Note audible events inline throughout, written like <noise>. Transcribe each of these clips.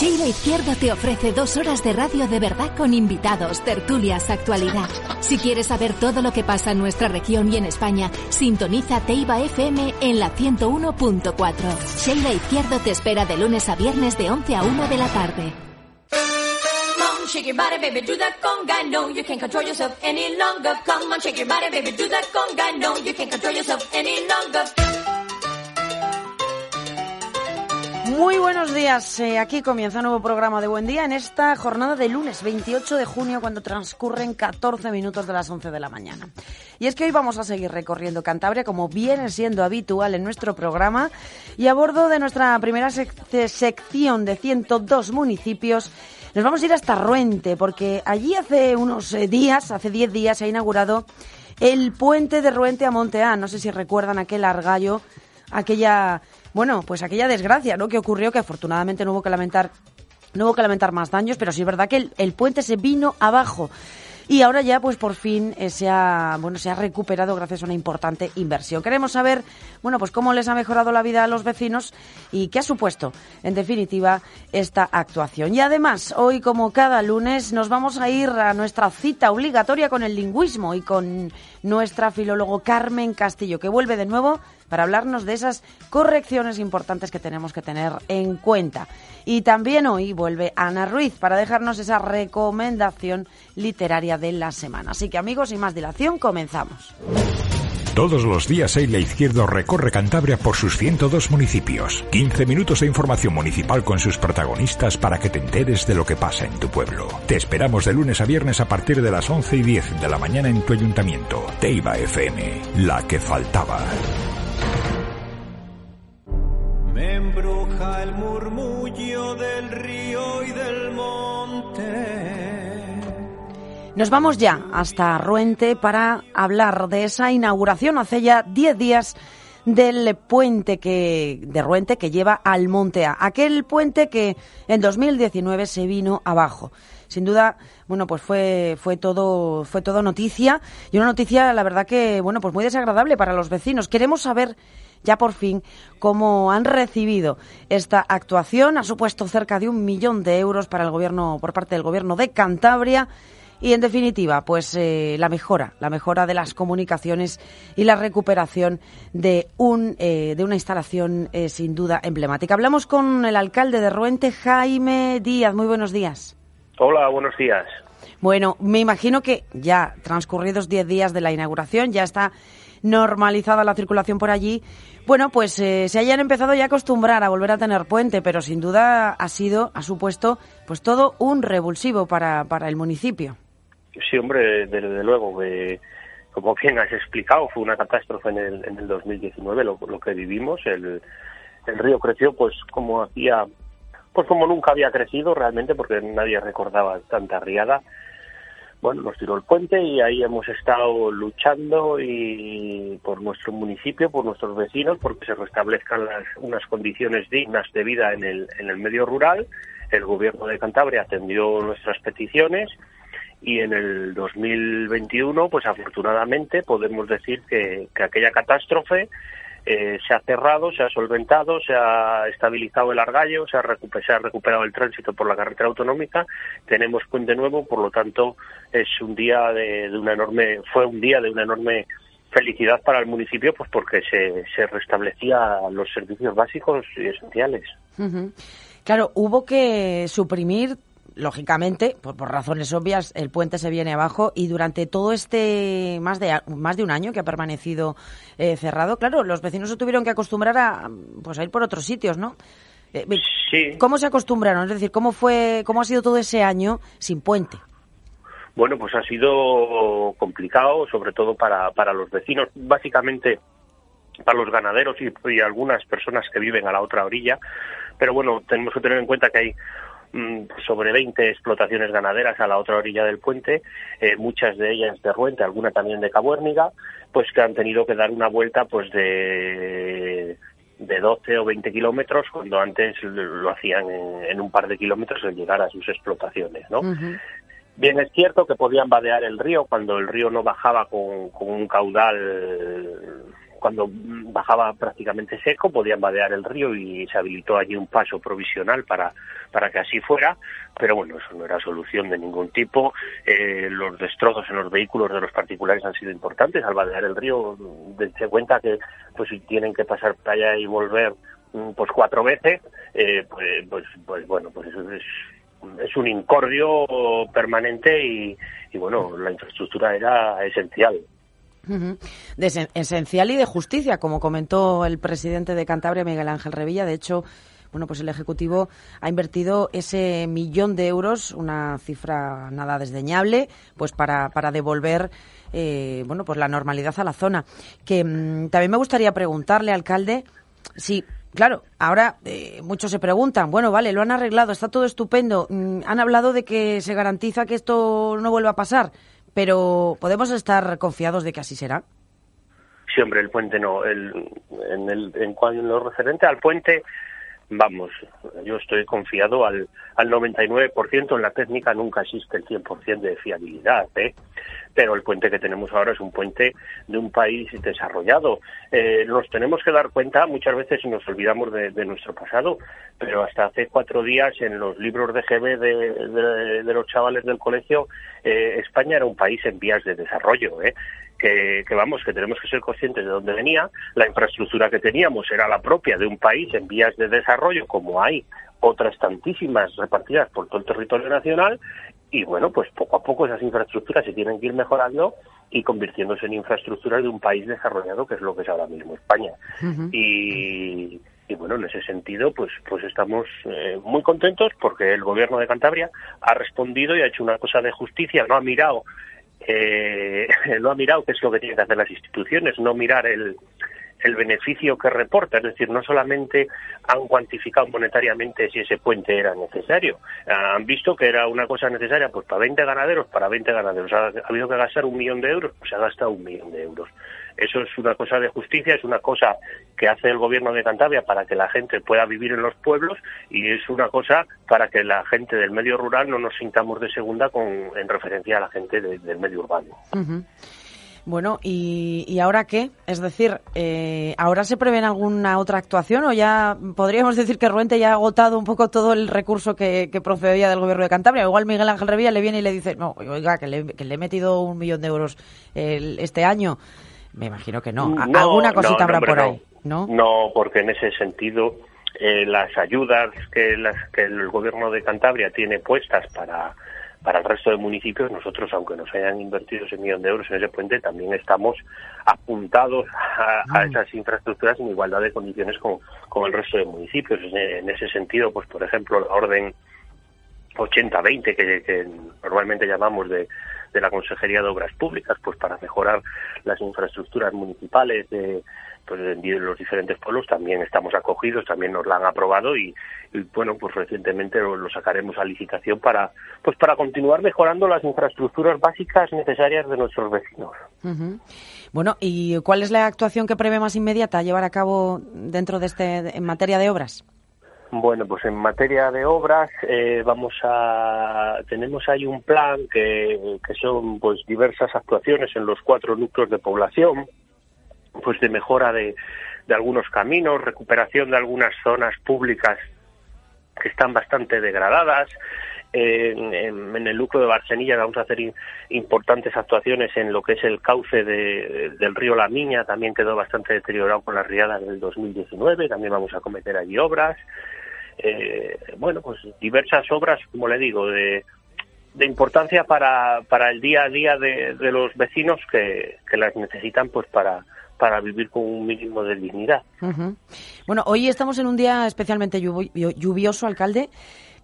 Sheila Izquierdo te ofrece dos horas de radio de verdad con invitados, tertulias, actualidad. Si quieres saber todo lo que pasa en nuestra región y en España, sintoniza Teiba FM en la 101.4. Sheila Izquierdo te espera de lunes a viernes de 11 a 1 de la tarde. Muy buenos días, eh, aquí comienza un nuevo programa de Buen Día en esta jornada de lunes 28 de junio cuando transcurren 14 minutos de las 11 de la mañana. Y es que hoy vamos a seguir recorriendo Cantabria como viene siendo habitual en nuestro programa y a bordo de nuestra primera sec- sección de 102 municipios nos vamos a ir hasta Ruente porque allí hace unos eh, días, hace 10 días se ha inaugurado el puente de Ruente a Monteán. No sé si recuerdan aquel argallo aquella, bueno, pues aquella desgracia, ¿no? Que ocurrió, que afortunadamente no hubo que lamentar, no hubo que lamentar más daños, pero sí es verdad que el, puente se vino abajo. Y ahora ya, pues por fin eh, se ha, bueno, se ha recuperado gracias a una importante inversión. Queremos saber, bueno, pues cómo les ha mejorado la vida a los vecinos y qué ha supuesto, en definitiva, esta actuación. Y además, hoy, como cada lunes, nos vamos a ir a nuestra cita obligatoria con el lingüismo y con nuestra filólogo Carmen Castillo, que vuelve de nuevo para hablarnos de esas correcciones importantes que tenemos que tener en cuenta. Y también hoy vuelve Ana Ruiz para dejarnos esa recomendación literaria de la semana. Así que amigos, sin más dilación, comenzamos. Todos los días Eila Izquierdo recorre Cantabria por sus 102 municipios. 15 minutos de información municipal con sus protagonistas para que te enteres de lo que pasa en tu pueblo. Te esperamos de lunes a viernes a partir de las 11 y 10 de la mañana en tu ayuntamiento. Teiba FM, la que faltaba. Embruja el murmullo del río y del monte. Nos vamos ya hasta Ruente para hablar de esa inauguración hace ya 10 días del puente que, de Ruente que lleva al Monte A. Aquel puente que en 2019 se vino abajo. Sin duda, bueno, pues fue, fue todo, fue todo noticia y una noticia, la verdad que, bueno, pues muy desagradable para los vecinos. Queremos saber ya por fin cómo han recibido esta actuación. Ha supuesto cerca de un millón de euros para el gobierno, por parte del gobierno de Cantabria. Y en definitiva, pues eh, la mejora, la mejora de las comunicaciones y la recuperación de un eh, de una instalación eh, sin duda emblemática. Hablamos con el alcalde de Ruente, Jaime Díaz. Muy buenos días. Hola, buenos días. Bueno, me imagino que ya transcurridos 10 días de la inauguración, ya está normalizada la circulación por allí. Bueno, pues eh, se hayan empezado ya a acostumbrar a volver a tener puente, pero sin duda ha sido, ha supuesto, pues todo un revulsivo para, para el municipio. Sí, hombre, desde luego, eh, como bien has explicado, fue una catástrofe en el, en el 2019 lo, lo que vivimos. El, el río creció, pues como hacía, pues como nunca había crecido realmente, porque nadie recordaba tanta riada. Bueno, nos tiró el puente y ahí hemos estado luchando y por nuestro municipio, por nuestros vecinos, porque se restablezcan las, unas condiciones dignas de vida en el, en el medio rural. El gobierno de Cantabria atendió nuestras peticiones y en el 2021, pues afortunadamente podemos decir que, que aquella catástrofe eh, se ha cerrado, se ha solventado, se ha estabilizado el argallo, se ha, se ha recuperado el tránsito por la carretera autonómica, tenemos puente nuevo, por lo tanto es un día de, una enorme, fue un día de una enorme felicidad para el municipio, pues porque se, se restablecía los servicios básicos y esenciales. Claro, hubo que suprimir, lógicamente, por, por razones obvias, el puente se viene abajo y durante todo este más de más de un año que ha permanecido eh, cerrado, claro, los vecinos se tuvieron que acostumbrar a pues a ir por otros sitios, ¿no? Eh, Sí. ¿Cómo se acostumbraron? Es decir, ¿cómo fue, cómo ha sido todo ese año sin puente? Bueno, pues ha sido complicado, sobre todo para, para los vecinos, básicamente para los ganaderos y, y algunas personas que viven a la otra orilla. Pero bueno, tenemos que tener en cuenta que hay sobre 20 explotaciones ganaderas a la otra orilla del puente, eh, muchas de ellas de Ruente, alguna también de Cabuérniga, pues que han tenido que dar una vuelta pues de de 12 o 20 kilómetros cuando antes lo hacían en, en un par de kilómetros al llegar a sus explotaciones, ¿no? Bien, es cierto que podían vadear el río cuando el río no bajaba con, con un caudal cuando bajaba prácticamente seco, podían vadear el río y se habilitó allí un paso provisional para, para que así fuera, pero bueno, eso no era solución de ningún tipo. Eh, los destrozos en los vehículos de los particulares han sido importantes. Al vadear el río, dense cuenta que pues si tienen que pasar para allá y volver mm, pues cuatro veces, eh, pues, pues, pues bueno, pues eso es es un incordio permanente y, y, bueno, la infraestructura era esencial de esencial y de justicia, como comentó el presidente de Cantabria, Miguel Ángel Revilla. De hecho, bueno, pues el Ejecutivo ha invertido ese millón de euros, una cifra nada desdeñable, pues para, para devolver, eh, bueno, pues la normalidad a la zona. Que mm, también me gustaría preguntarle, alcalde, si Claro, ahora eh, muchos se preguntan, bueno, vale, lo han arreglado, está todo estupendo, mm, han hablado de que se garantiza que esto no vuelva a pasar, pero ¿podemos estar confiados de que así será? Sí, hombre, el puente no. El, en, el, en, en lo referente al puente, vamos, yo estoy confiado al, al 99%. En la técnica nunca existe el 100% de fiabilidad, ¿eh? Pero el puente que tenemos ahora es un puente de un país desarrollado. Eh, nos tenemos que dar cuenta, muchas veces nos olvidamos de, de, nuestro pasado, pero hasta hace cuatro días en los libros de GB de, los chavales del colegio, eh, España era un país en vías de desarrollo. ¿eh? que, que, vamos, que tenemos que ser conscientes de dónde venía. La infraestructura que teníamos era la propia de un país en vías de desarrollo, como hay otras tantísimas repartidas por todo el territorio nacional. Y bueno, pues poco a poco esas infraestructuras se tienen que ir mejorando y convirtiéndose en infraestructuras de un país desarrollado, que es lo que es ahora mismo España. Uh -huh. y, y bueno, en ese sentido, pues, pues estamos eh, muy contentos porque el gobierno de Cantabria ha respondido y ha hecho una cosa de justicia, no ha mirado eh, <laughs> no ha mirado qué es lo que tienen que hacer las instituciones, no mirar el, el beneficio que reporta, es decir, no solamente han cuantificado monetariamente si ese puente era necesario, han visto que era una cosa necesaria pues para 20 ganaderos, para 20 ganaderos, ha, ha habido que gastar un millón de euros, pues se ha gastado un millón de euros. Eso es una cosa de justicia, es una cosa que hace el gobierno de Cantabria para que la gente pueda vivir en los pueblos y es una cosa para que la gente del medio rural no nos sintamos de segunda con, en referencia a la gente de, del medio urbano. Bueno, ¿y, ¿y, ahora qué? Es decir, eh, ¿ahora se prevé alguna otra actuación o ya podríamos decir que Ruente ya ha agotado un poco todo el recurso que, que procedía del gobierno de Cantabria? Igual Miguel Ángel Revilla le viene y le dice, no, oiga, que le, que le he metido un millón de euros el, este año. Me imagino que no. no Alguna cosita no, habrá hombre, por no. ahí, ¿no? No, porque en ese sentido eh, las ayudas que, las, que el gobierno de Cantabria tiene puestas para para el resto de municipios, nosotros, aunque nos hayan invertido ese millón de euros en ese puente, también estamos apuntados a, a esas infraestructuras en igualdad de condiciones con, con el resto de municipios. En, en, ese sentido, pues por ejemplo, la orden 80-20, que, que normalmente llamamos de, de la Consejería de Obras Públicas, pues para mejorar las infraestructuras municipales de, pues en los diferentes pueblos también estamos acogidos, también nos la han aprobado y, y bueno, pues recientemente lo, lo, sacaremos a licitación para pues para continuar mejorando las infraestructuras básicas necesarias de nuestros vecinos. Uh -huh. Bueno, ¿y cuál es la actuación que prevé más inmediata a llevar a cabo dentro de este en materia de obras? Bueno, pues en materia de obras eh, vamos a tenemos ahí un plan que, que son pues diversas actuaciones en los cuatro núcleos de población pues de mejora de, de algunos caminos, recuperación de algunas zonas públicas que están bastante degradadas. En, en, el núcleo de Barcenilla vamos a hacer importantes actuaciones en lo que es el cauce de, del río La Miña, también quedó bastante deteriorado con las riadas del 2019, también vamos a cometer allí obras. Eh, bueno, pues diversas obras, como le digo, de, de importancia para, para el día a día de, de los vecinos que, que las necesitan pues para, para vivir con un mínimo de dignidad. Uh -huh. Bueno, hoy estamos en un día especialmente lluvioso, alcalde.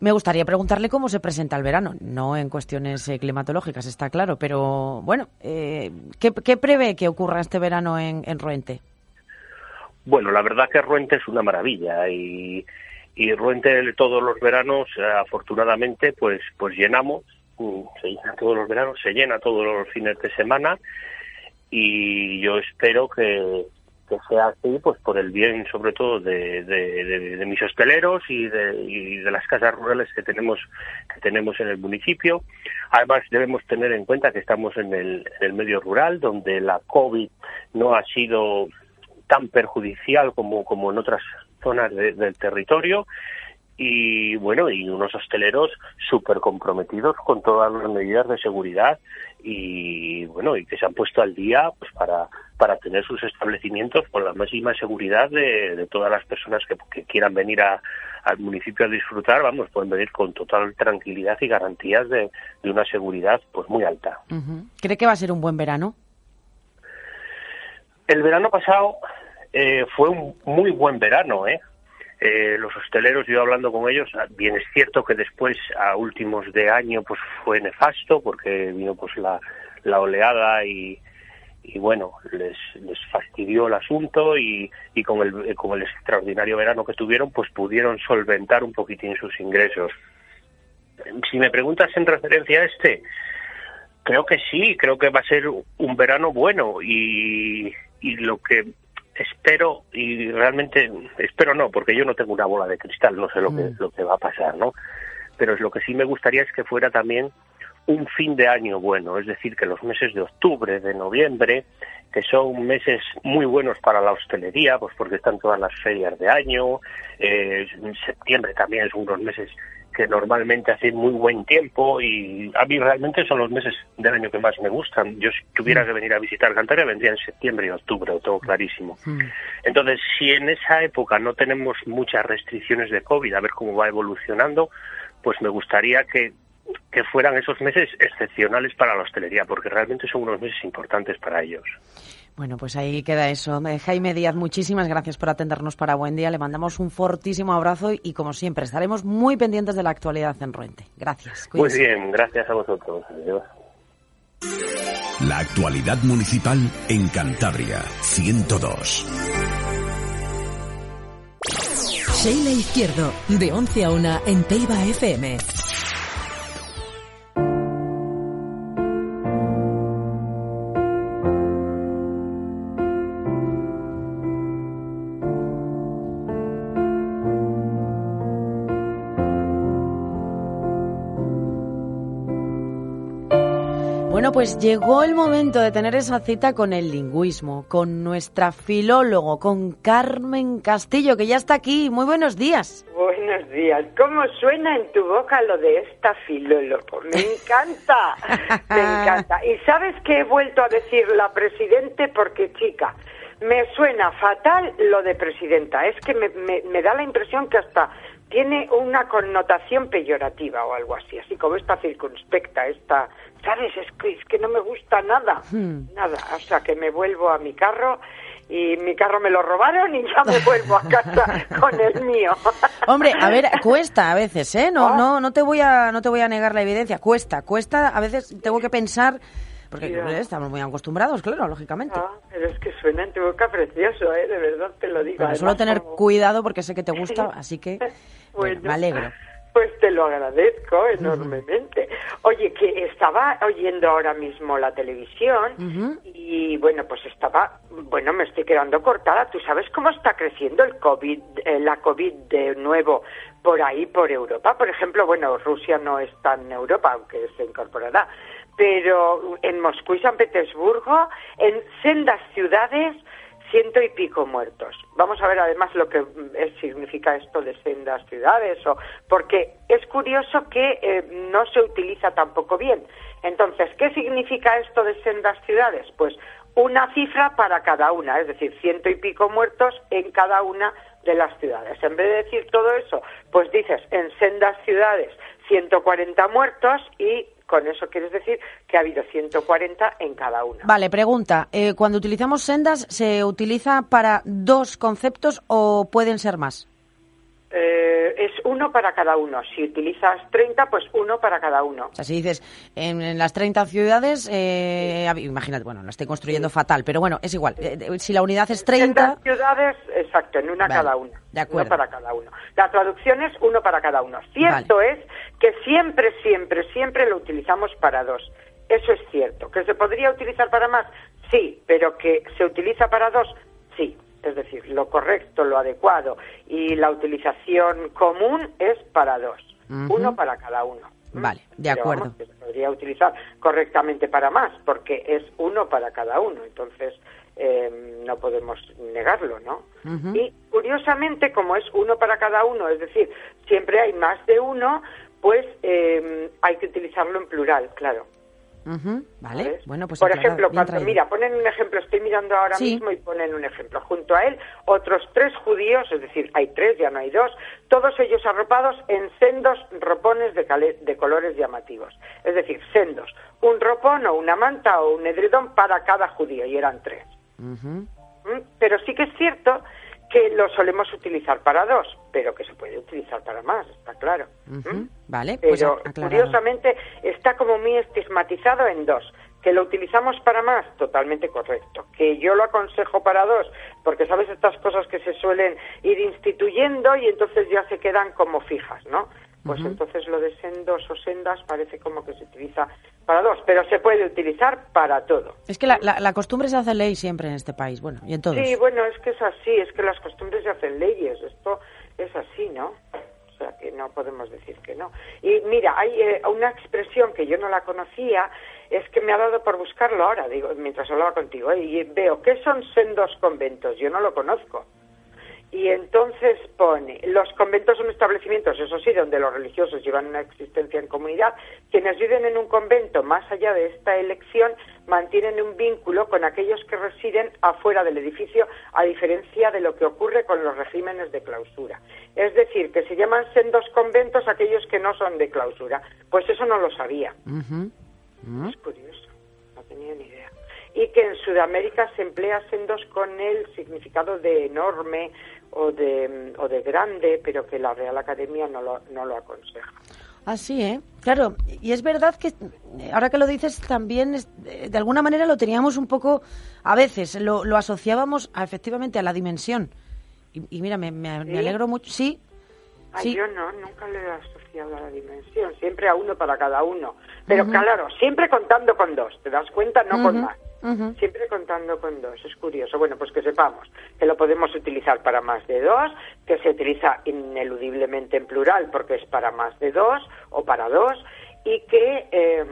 Me gustaría preguntarle cómo se presenta el verano, no en cuestiones eh, climatológicas, está claro, pero bueno, eh, ¿qué, ¿qué, prevé que ocurra este verano en, en, Ruente? Bueno, la verdad que Ruente es una maravilla y, y Ruente todos los veranos, afortunadamente, pues, pues llenamos, mm, se llena todos los veranos, se llena todos los fines de semana y yo espero que, que sea así pues por el bien sobre todo de, de, de, de mis hosteleros y de, y de las casas rurales que tenemos que tenemos en el municipio. Además debemos tener en cuenta que estamos en el, en el medio rural donde la covid no ha sido tan perjudicial como, como en otras zonas del territorio. Y bueno, y unos hosteleros súper comprometidos con todas las medidas de seguridad y bueno, y que se han puesto al día pues para, para tener sus establecimientos con la máxima seguridad de, todas las personas que, quieran venir al municipio a disfrutar, vamos, pueden venir con total tranquilidad y garantías de, una seguridad pues muy alta. ¿Cree que va a ser un buen verano? El verano pasado eh, fue un muy buen verano, ¿eh? Eh, los hosteleros, yo hablando con ellos, ah, bien es cierto que después, a últimos de año, pues fue nefasto porque vino pues la, la oleada y, y bueno, les, les fastidió el asunto y, y con, el, con el extraordinario verano que tuvieron, pues pudieron solventar un poquitín sus ingresos. Si me preguntas en referencia a este, creo que sí, creo que va a ser un verano bueno y, y lo que espero y realmente espero no porque yo no tengo una bola de cristal no sé lo que mm. lo que va a pasar no pero lo que sí me gustaría es que fuera también un fin de año bueno es decir que los meses de octubre de noviembre que son meses muy buenos para la hostelería pues porque están todas las ferias de año eh, septiembre también es unos meses que normalmente hacen muy buen tiempo y a mí realmente son los meses del año que más me gustan. Yo si tuviera mm. que venir a visitar Cantabria vendría en septiembre y octubre, lo tengo clarísimo. Mm. Entonces, si en esa época no tenemos muchas restricciones de COVID, a ver cómo va evolucionando, pues me gustaría que que fueran esos meses excepcionales para la hostelería, porque realmente son unos meses importantes para ellos. Bueno, pues ahí queda eso. Eh, Jaime Díaz, muchísimas gracias por atendernos para Buen Día. Le mandamos un fortísimo abrazo y, como siempre, estaremos muy pendientes de la actualidad en Ruente. Gracias. Muy bien, gracias a vosotros. La actualidad municipal en Cantabria, 102. Sheila Izquierdo, de 11 a 1 en Teiba FM. Pues llegó el momento de tener esa cita con el lingüismo, con nuestra filólogo, con Carmen Castillo, que ya está aquí. Muy buenos días. Buenos días. ¿Cómo suena en tu boca lo de esta filólogo? Me encanta, me encanta. Y sabes que he vuelto a decir la presidente porque, chica, me suena fatal lo de presidenta. Es que me, me da la impresión que hasta tiene una connotación peyorativa o algo así, así como esta circunspecta, esta ¿sabes? Es que, no me gusta nada, hmm. nada. O sea, que me vuelvo a mi carro y mi carro me lo robaron y ya me vuelvo a casa <laughs> con el mío. Hombre, a ver, cuesta a veces, ¿eh? No, ah. no, no te voy a, no te voy a negar la evidencia. Cuesta, cuesta. A veces tengo que pensar porque estamos muy acostumbrados, claro, lógicamente. Ah, pero es que suena en tu boca precioso, ¿eh? De verdad te lo digo. solo tener cuidado porque sé que te gusta, <laughs> así que me alegro. Pues te lo agradezco enormemente. Oye, que estaba oyendo ahora mismo la televisión y bueno, pues estaba, bueno, me estoy quedando cortada. ¿Tú sabes cómo está creciendo el COVID, eh, la COVID de nuevo por ahí, por Europa? Por ejemplo, bueno, Rusia no está en Europa, aunque se incorporará, pero en Moscú y San Petersburgo, en sendas ciudades, ciento y pico muertos. Vamos a ver además lo que significa esto de sendas ciudades, o, porque es curioso que eh, no se utiliza tampoco bien. Entonces, ¿qué significa esto de sendas ciudades? Pues una cifra para cada una, es decir, ciento y pico muertos en cada una de las ciudades. En vez de decir todo eso, pues dices en sendas ciudades 140 muertos y con eso quieres decir que ha habido 140 en cada una. Vale, pregunta. Eh, cuando utilizamos sendas, ¿se utiliza para dos conceptos o pueden ser más? Eh, es uno para cada uno. Si utilizas 30, pues uno para cada uno. O sea, si dices en, las 30 ciudades, eh, imagínate, bueno, lo estoy construyendo fatal, pero bueno, es igual. Eh, si la unidad es 30. ciudades, exacto, en una cada una. De acuerdo. Uno para cada uno. La traducción es uno para cada uno. Cierto es que siempre, siempre, siempre lo utilizamos para dos. Eso es cierto. ¿Que se podría utilizar para más? Sí, pero que se utiliza para dos, sí es decir, lo correcto, lo adecuado y la utilización común es para dos, uno para cada uno. Vale, de acuerdo. se podría utilizar correctamente para más, porque es uno para cada uno. Entonces, eh, no podemos negarlo, ¿no? Y curiosamente, como es uno para cada uno, es decir, siempre hay más de uno, pues eh, hay que utilizarlo en plural, claro. Ujú, Vale, ¿sabes? bueno, pues Por ejemplo, cuando, traído. mira, ponen un ejemplo, estoy mirando ahora Sí. mismo y ponen un ejemplo. Junto a él, otros tres judíos, es decir, hay tres, ya no hay dos, todos ellos arropados en sendos ropones de, colores llamativos. Es decir, sendos. Un ropón o una manta o un edredón para cada judío, y eran tres. ¿Mm? Pero sí que es cierto que lo solemos utilizar para dos, pero que se puede utilizar para más, está claro. ¿Mm? Ujú, Vale, pues Pero aclarado. curiosamente está como muy estigmatizado en dos. Que lo utilizamos para más, totalmente correcto. Que yo lo aconsejo para dos, porque sabes estas cosas que se suelen ir instituyendo y entonces ya se quedan como fijas, ¿no? Pues entonces lo de sendos o sendas parece como que se utiliza para dos, pero se puede utilizar para todo. Es que la, la- la costumbre se hace ley siempre en este país, bueno, y en todos. Sí, bueno, es que es así, es que las costumbres se hacen leyes, esto es así, ¿no? O sea, que no podemos decir que no. Y mira, hay eh, una expresión que yo no la conocía, es que me ha dado por buscarlo ahora, digo, mientras hablaba contigo, ¿eh? y veo, ¿qué son sendos conventos? Yo no lo conozco. Y entonces pone, los conventos son establecimientos, eso sí, donde los religiosos llevan una existencia en comunidad. Quienes viven en un convento, más allá de esta elección, mantienen un vínculo con aquellos que residen afuera del edificio, a diferencia de lo que ocurre con los regímenes de clausura. Es decir, que se llaman sendos conventos aquellos que no son de clausura. Pues eso no lo sabía. Es curioso, no tenía ni idea. Y que en Sudamérica se emplea sendos con el significado de enorme o de, o de grande, pero que la Real Academia no lo, no lo aconseja. Así, ¿eh? Claro, y es verdad que ahora que lo dices también, es- eh, de alguna manera lo teníamos un poco, a veces, lo, lo asociábamos a, efectivamente a la dimensión. Y, y mira, me, me- alegro mucho. Sí, Ay, sí. yo no, nunca le he asociado a la dimensión, siempre a uno para cada uno. Pero claro, siempre contando con dos, ¿te das cuenta? No con Ujú, Siempre contando con dos, es curioso. Bueno, pues que sepamos que lo podemos utilizar para más de dos, que se utiliza ineludiblemente en plural porque es para más de dos o para dos, y que eh,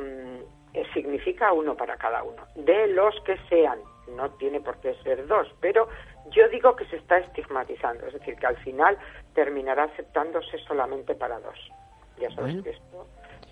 eh, significa uno para cada uno, de los que sean. No tiene por qué ser dos, pero yo digo que se está estigmatizando, es decir, que al final terminará aceptándose solamente para dos. Ya sabes Bueno. que esto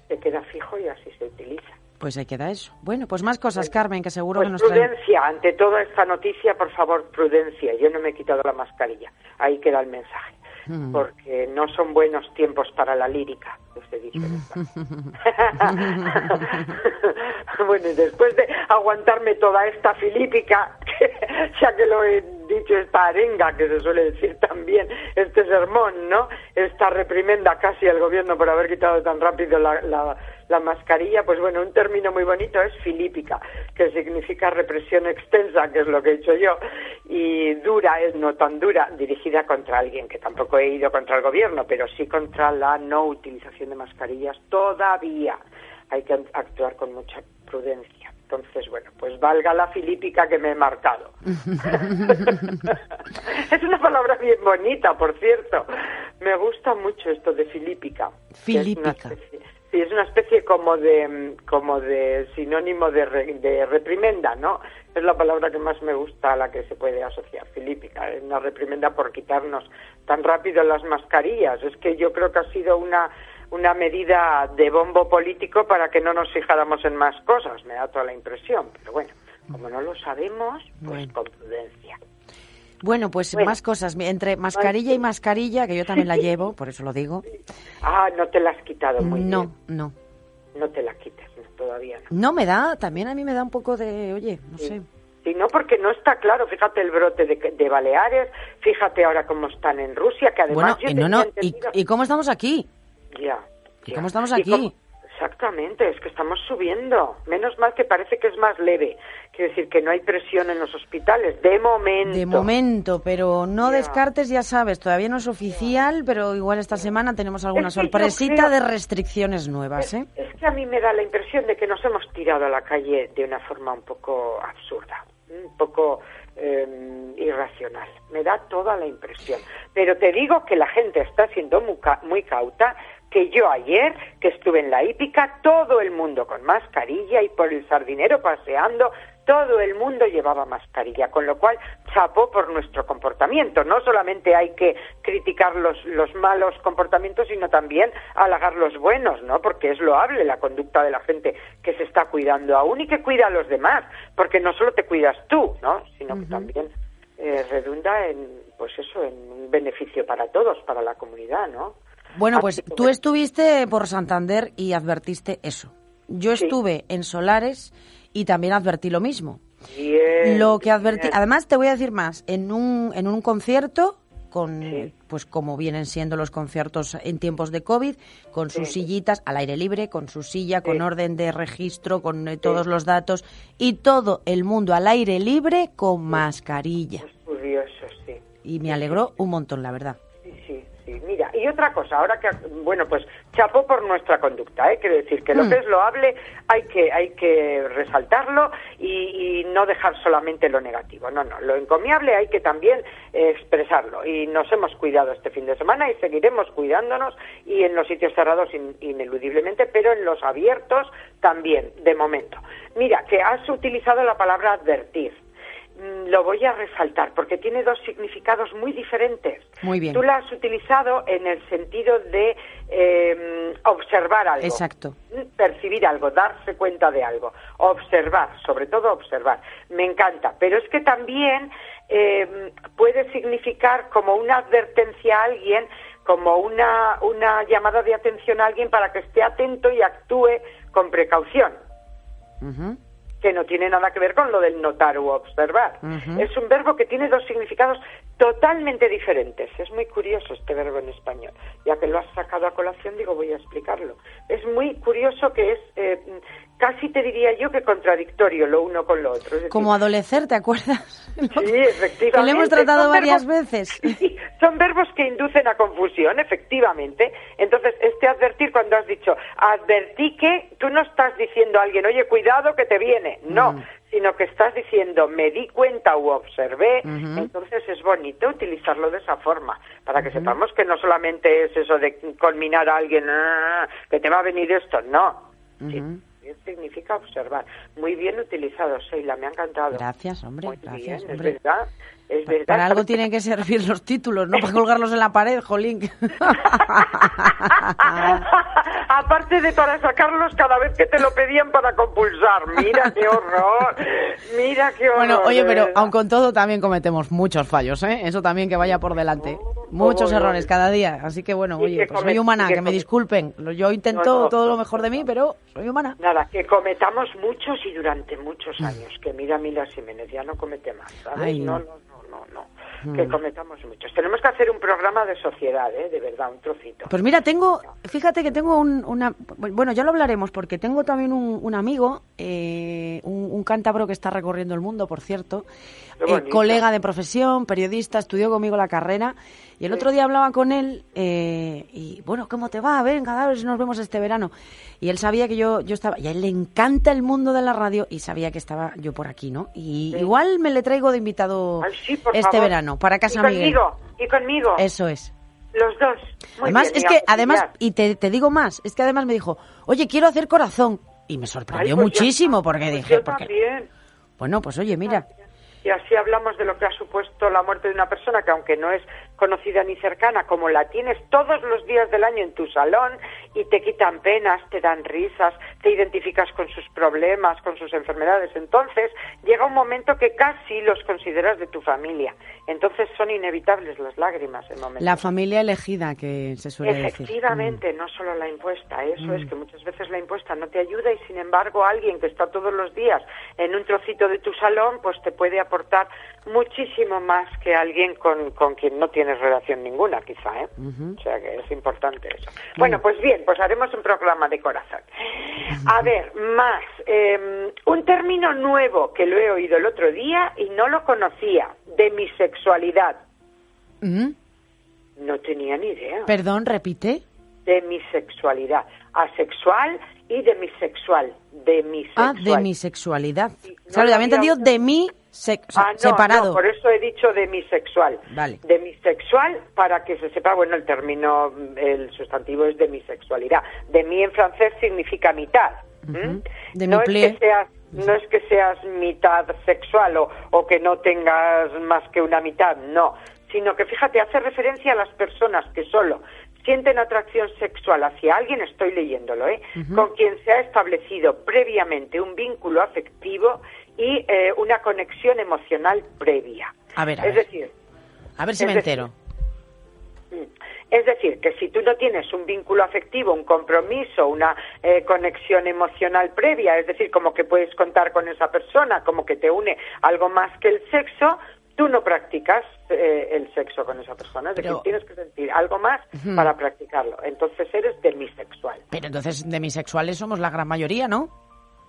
se queda fijo y así se utiliza. Pues ahí queda eso. Bueno, pues más cosas, Carmen, que seguro Pues que nos traen. prudencia, ante toda esta noticia, por favor, prudencia. Yo no me he quitado la mascarilla. Ahí queda el mensaje. Mm. Porque no son buenos tiempos para la lírica, <laughs> bueno, y después de aguantarme toda esta filípica, <laughs> ya que lo he dicho, esta arenga, que se suele decir también, este sermón, ¿no? Esta reprimenda casi al gobierno por haber quitado tan rápido la, la, la mascarilla, pues bueno, un término muy bonito es filípica, que significa represión extensa, que es lo que he hecho yo, y dura, es no tan dura, dirigida contra alguien, que tampoco he ido contra el gobierno, pero sí contra la no utilización de mascarillas todavía. Hay que actuar con mucha prudencia. Entonces, bueno, pues valga la filípica que me he marcado. <laughs> es una palabra bien bonita, por cierto. Me gusta mucho esto de filípica. Filípica. Sí, es una especie como de como de sinónimo de, re- de reprimenda, ¿no? Es la palabra que más me gusta a la que se puede asociar, filípica. Una reprimenda por quitarnos tan rápido las mascarillas. Es que yo creo que ha sido una una medida de bombo político para que no nos fijáramos en más cosas, me da toda la impresión. Pero bueno, como no lo sabemos, pues Bueno. con prudencia. Bueno, pues Bueno. más cosas. Entre mascarilla y mascarilla, que yo también la <laughs> llevo, por eso lo digo. Ah, no te la has quitado muy No, bien. no. No te la quites, no, todavía no. No me da, también a mí me da un poco de, oye, no sé. Sí, no, porque no está claro. Fíjate el brote de, de Baleares, fíjate ahora cómo están en Rusia, que además Bueno, yo no, no, ¿y cómo estamos aquí? Ya. ¿Y ya. cómo estamos aquí? cómo- Exactamente, es que estamos subiendo. Menos mal que parece que es más leve. Quiere decir que no hay presión en los hospitales, de momento. De momento, pero no Ya. descartes, ya sabes, todavía no es oficial, pero igual esta semana tenemos alguna Es que sorpresita creo- de restricciones nuevas, ¿eh? Es que a mí me da la impresión de que nos hemos tirado a la calle de una forma un poco absurda, un poco eh, irracional. Me da toda la impresión. Pero te digo que la gente está siendo muy, ca- muy cauta, que yo ayer, que estuve en la hípica, todo el mundo con mascarilla y por el sardinero paseando, todo el mundo llevaba mascarilla, con lo cual chapó por nuestro comportamiento. No solamente hay que criticar los, los malos comportamientos, sino también halagar los buenos, ¿no? Porque es loable la conducta de la gente que se está cuidando aún y que cuida a los demás, porque no solo te cuidas tú, ¿no? Sino que también eh, redunda en, pues eso, en un beneficio para todos, para la comunidad, ¿no? Bueno, Así pues tú estuviste por Santander y advertiste eso. Yo Sí. estuve en Solares y también advertí lo mismo. Bien, Lo que advertí, bien. además te voy a decir más, en un, en un concierto con Sí. pues como vienen siendo los conciertos en tiempos de COVID, con sus Sí. sillitas al aire libre, con su silla, con Sí. orden de registro, con eh, todos los datos y todo el mundo al aire libre con mascarilla. Es curioso, sí. Y me alegró un montón, la verdad. Sí, sí, sí. Mira, y otra cosa, ahora que, bueno, pues chapó por nuestra conducta, ¿eh? Quiero decir que lo Mm. que es loable hay que, hay que resaltarlo y, y no dejar solamente lo negativo. No, no, lo encomiable hay que también eh, expresarlo. Y nos hemos cuidado este fin de semana y seguiremos cuidándonos y en los sitios cerrados in- ineludiblemente, pero en los abiertos también, de momento. Mira, que has utilizado la palabra advertir. Mm, Lo voy a resaltar porque tiene dos significados muy diferentes. Muy bien. Tú la has utilizado en el sentido de eh, observar algo. Exacto. Mm, Percibir algo, darse cuenta de algo. Observar, sobre todo observar. Me encanta. Pero es que también eh, puede significar como una advertencia a alguien, como una, una llamada de atención a alguien para que esté atento y actúe con precaución. Que no tiene nada que ver con lo del notar u observar. Es un verbo que tiene dos significados totalmente diferentes. Es muy curioso este verbo en español. Ya que lo has sacado a colación, digo, voy a explicarlo. Es muy curioso que es, eh, casi te diría yo que contradictorio lo uno con lo otro. Decir, Como adolecer, ¿te acuerdas? <laughs> Sí, efectivamente. Que lo hemos tratado Son varias verbos- <laughs> veces. Sí, son verbos que inducen a confusión, efectivamente. Entonces, este advertir, cuando has dicho advertí que, tú no estás diciendo a alguien, oye, cuidado que te viene. No, Mm. sino que estás diciendo, me di cuenta u observé. Entonces, es bonito utilizarlo de esa forma, para que sepamos que no solamente es eso de culminar a alguien, "Ah, que te va a venir esto. No. Sí. Significa observar. Muy bien utilizado, Sheila, me ha encantado. Gracias, hombre, Muy gracias, bien, hombre. es verdad. Es verdad. Para algo tienen que servir los títulos, no para colgarlos en la pared, jolín. <laughs> Aparte de para sacarlos cada vez que te lo pedían para compulsar. Mira qué horror. Mira qué horror. Bueno, oye, pero aun con todo también cometemos muchos fallos, ¿eh? Eso también que vaya por delante. ¿Cómo Muchos errores cada día. Así que bueno, Y oye, que pues soy humana, que que me disculpen. Yo intento No, no. todo lo mejor de mí, pero soy humana. Nada, que cometamos muchos y durante muchos años. Que mira Mila Jiménez, ya no comete más, ¿sabes? Mm. Ay, no, no. no, no, no, no. Que cometamos muchos. Tenemos que hacer un programa de sociedad, ¿eh? De verdad, un trocito. Pues mira, tengo, fíjate que tengo un, una, bueno, ya lo hablaremos porque tengo también un, un amigo, eh, un, un cántabro que está recorriendo el mundo, por cierto, eh, colega de profesión, periodista, estudió conmigo la carrera y el otro día hablaba con él eh, y bueno, ¿cómo te va? Venga, a ver si nos vemos este verano. Y él sabía que yo, yo estaba, y a él le encanta el mundo de la radio y sabía que estaba yo por aquí, ¿no? Y igual me le traigo de invitado Ay, sí, este favor. verano para Casa y Miguel. conmigo, y conmigo. Eso es. Los dos. Muy además, bien, es que, además, y te, te digo más, es que además me dijo, oye, quiero hacer corazón. Y me sorprendió Ay, pues muchísimo está. porque Pues dije, yo porque, bueno, pues oye, mira, Y así hablamos de lo que ha supuesto la muerte de una persona que aunque no es conocida ni cercana, como la tienes todos los días del año en tu salón y te quitan penas, te dan risas, te identificas con sus problemas, con sus enfermedades, entonces llega un momento que casi los consideras de tu familia. Entonces son inevitables las lágrimas en momentos. la familia elegida que se suele decir. Efectivamente, no solo la impuesta, eso es que muchas veces la impuesta no te ayuda y sin embargo alguien que está todos los días en un trocito de tu salón, pues te puede aportar muchísimo más que alguien con, con quien no tienes relación ninguna, quizá, ¿eh? O sea que es importante eso. Bueno, pues bien, pues haremos un programa de corazón. A ver, más, eh, un término nuevo que lo he oído el otro día y no lo conocía, demisexualidad. ¿Mm? No tenía ni idea. Perdón, repite. demisexualidad, asexual y demisexual, demisexual. Ah, demisexualidad. No claro, lo ya había entendido oído. demi, se- o sea, Ah, no, separado. no, por eso he dicho demisexual. Vale. Demisexual, para que se sepa, bueno, el término, el sustantivo es demisexualidad. Demi en francés significa mitad. ¿m? Demi No es que seas No es que seas mitad sexual o, o que no tengas más que una mitad, no. Sino que, fíjate, hace referencia a las personas que solo sienten atracción sexual hacia alguien, estoy leyéndolo, ¿eh? con quien se ha establecido previamente un vínculo afectivo y eh, una conexión emocional previa. A ver, a es ver. decir, A ver si me decir, entero. Mm. Es decir, que si tú no tienes un vínculo afectivo, un compromiso, una eh, conexión emocional previa, es decir, como que puedes contar con esa persona, como que te une algo más que el sexo, tú no practicas eh, el sexo con esa persona. Es decir, tienes que sentir algo más para practicarlo. Entonces eres demisexual. Pero entonces demisexuales somos la gran mayoría, ¿no?